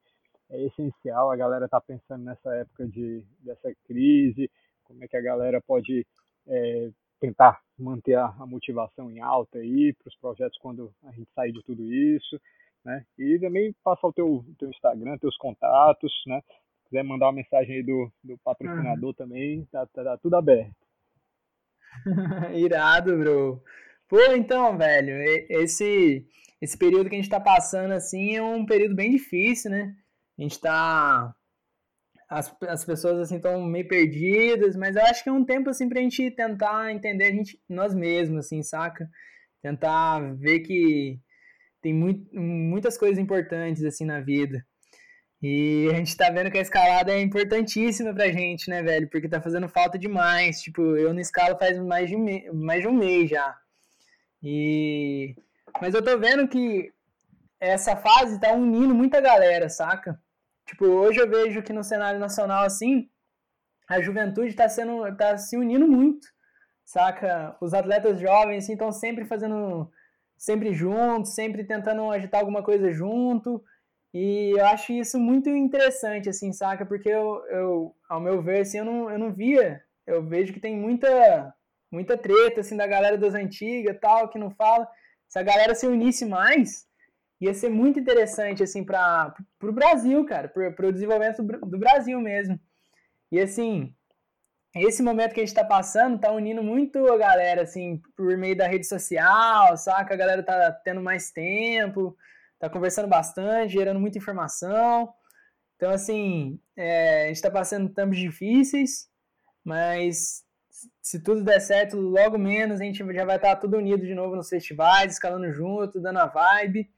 é essencial a galera tá pensando nessa época de, dessa crise, como é que a galera pode é, tentar manter a, a, motivação em alta aí para os projetos quando a gente sair de tudo isso né? E também passar o teu, teu Instagram, teus contatos, né? Se quiser mandar uma mensagem aí do, do patrocinador uhum. também, tá, tá, tá, tudo aberto. Irado, bro. Pô, então, velho, esse, esse período que a gente tá passando, assim, é um período bem difícil, né? A gente tá... As, as pessoas, assim, estão meio perdidas, mas eu acho que é um tempo, assim, pra gente tentar entender a gente, nós mesmos, assim, saca? Tentar ver que tem muito, muitas coisas importantes assim na vida. E a gente tá vendo que a escalada é importantíssima pra gente, né, velho? Porque tá fazendo falta demais. Tipo, eu não escalo faz mais de, me... mais de um mês já. E... Mas eu tô vendo que essa fase tá unindo muita galera, saca? Tipo, hoje eu vejo que no cenário nacional, assim, a juventude tá, sendo, tá se unindo muito, saca? Os atletas jovens, assim, estão sempre fazendo, sempre juntos, sempre tentando agitar alguma coisa junto. E eu acho isso muito interessante, assim, saca? Porque eu, eu ao meu ver, assim, eu não, eu não via. Eu vejo que tem muita, muita treta, assim, da galera das antigas tal, que não fala. Se a galera se unisse mais, ia ser muito interessante, assim, para o Brasil, cara, para o desenvolvimento do, Brasil mesmo. E, assim, esse momento que a gente está passando tá unindo muito a galera, assim, por meio da rede social, saca? A galera tá tendo mais tempo, tá conversando bastante, gerando muita informação. Então, assim, é, a gente está passando tempos difíceis, mas se tudo der certo, logo menos a gente já vai estar tá tudo unido de novo nos festivais, escalando junto, dando a vibe.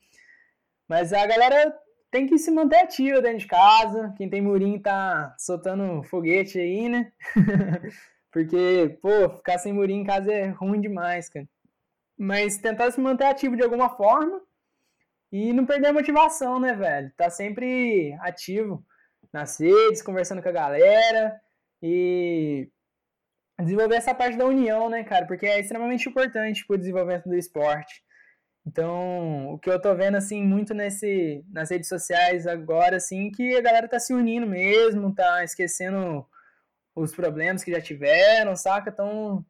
Mas a galera tem que se manter ativa dentro de casa. Quem tem murinho tá soltando foguete aí, né? Porque, pô, ficar sem murinho em casa é ruim demais, cara. Mas tentar se manter ativo de alguma forma e não perder a motivação, né, velho? Tá sempre ativo nas redes, conversando com a galera e desenvolver essa parte da união, né, cara? Porque é extremamente importante pro desenvolvimento do esporte. Então, o que eu tô vendo, assim, muito nesse, nas redes sociais agora, assim, que a galera tá se unindo mesmo, tá esquecendo os problemas que já tiveram, saca? Estão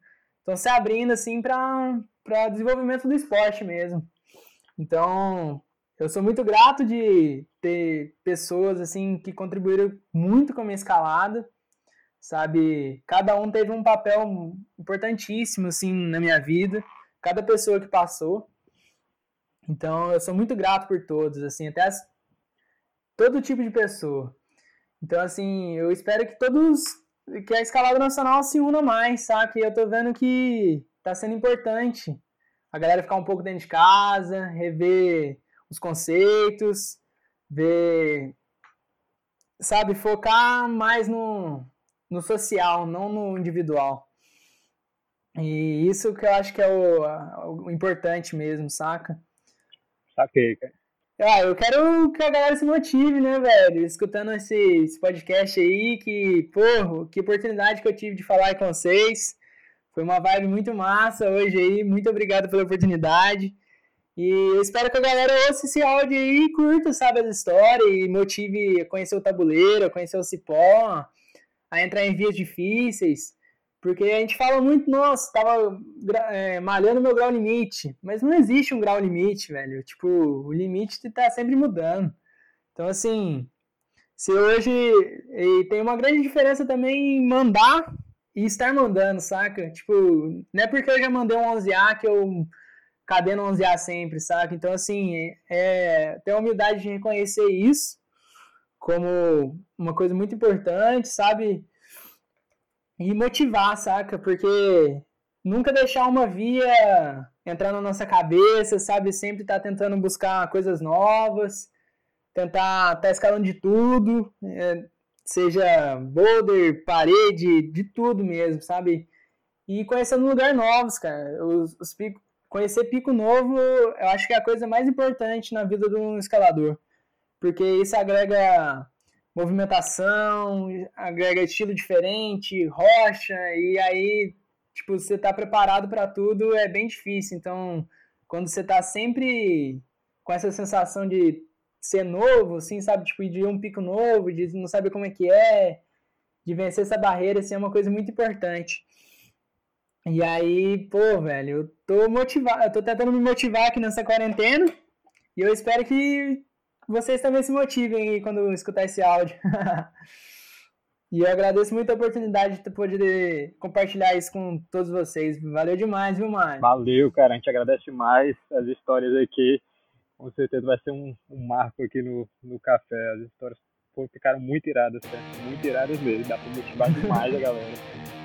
se abrindo, assim, para desenvolvimento do esporte mesmo. Então, eu sou muito grato de ter pessoas assim que contribuíram muito com a minha escalada, sabe? Cada um teve um papel importantíssimo assim na minha vida, cada pessoa que passou. Então, eu sou muito grato por todos, assim, até as, todo tipo de pessoa. Então, assim, eu espero que todos que a escalada nacional se una mais, sabe? Eu tô vendo que tá sendo importante a galera ficar um pouco dentro de casa, rever os conceitos, ver, sabe, focar mais no, no social, não no individual. E isso que eu acho que é o, o importante mesmo, saca? Saquei, cara. Ah, eu quero que a galera se motive, né, velho? Escutando esse, esse podcast aí, que, porra, que oportunidade que eu tive de falar com vocês. Foi uma vibe muito massa hoje aí. Muito obrigado pela oportunidade. E eu espero que a galera ouça esse áudio aí e curta, sabe, as histórias e motive a conhecer o tabuleiro, a conhecer o cipó, a entrar em vias difíceis. Porque a gente fala muito, nossa, tava é, malhando meu grau limite. Mas não existe um grau limite, velho. Tipo, o limite tá sempre mudando. Então, assim, se hoje. E tem uma grande diferença também em mandar e estar mandando, saca? Tipo, não é porque eu já mandei um 11A que eu cadê no 11A sempre, saca? Então, assim, é, ter a humildade de reconhecer isso como uma coisa muito importante, sabe? E motivar, saca? Porque nunca deixar uma via entrar na nossa cabeça, sabe? Sempre estar tá tentando buscar coisas novas, tentar estar tá escalando de tudo, é, seja boulder, parede, de tudo mesmo, sabe? E conhecendo lugares novos, cara. Os, os picos conhecer pico novo, eu acho que é a coisa mais importante na vida de um escalador. Porque isso agrega movimentação, agrega estilo diferente, rocha, e aí, tipo, você tá preparado para tudo é bem difícil. Então, quando você tá sempre com essa sensação de ser novo, assim, sabe, tipo, de um pico novo, de não saber como é que é, de vencer essa barreira, assim, é uma coisa muito importante. E aí, pô, velho, eu tô motivado, eu tô tentando me motivar aqui nessa quarentena. E eu espero que vocês também se motivem aí quando escutar esse áudio. e eu agradeço muito a oportunidade de poder compartilhar isso com todos vocês. Valeu demais, viu, Mário? Valeu, cara. A gente agradece demais as histórias aqui. Com certeza vai ser um, um marco aqui no, no café. As histórias ficaram muito iradas, cara. Muito iradas mesmo. Dá pra motivar demais a galera.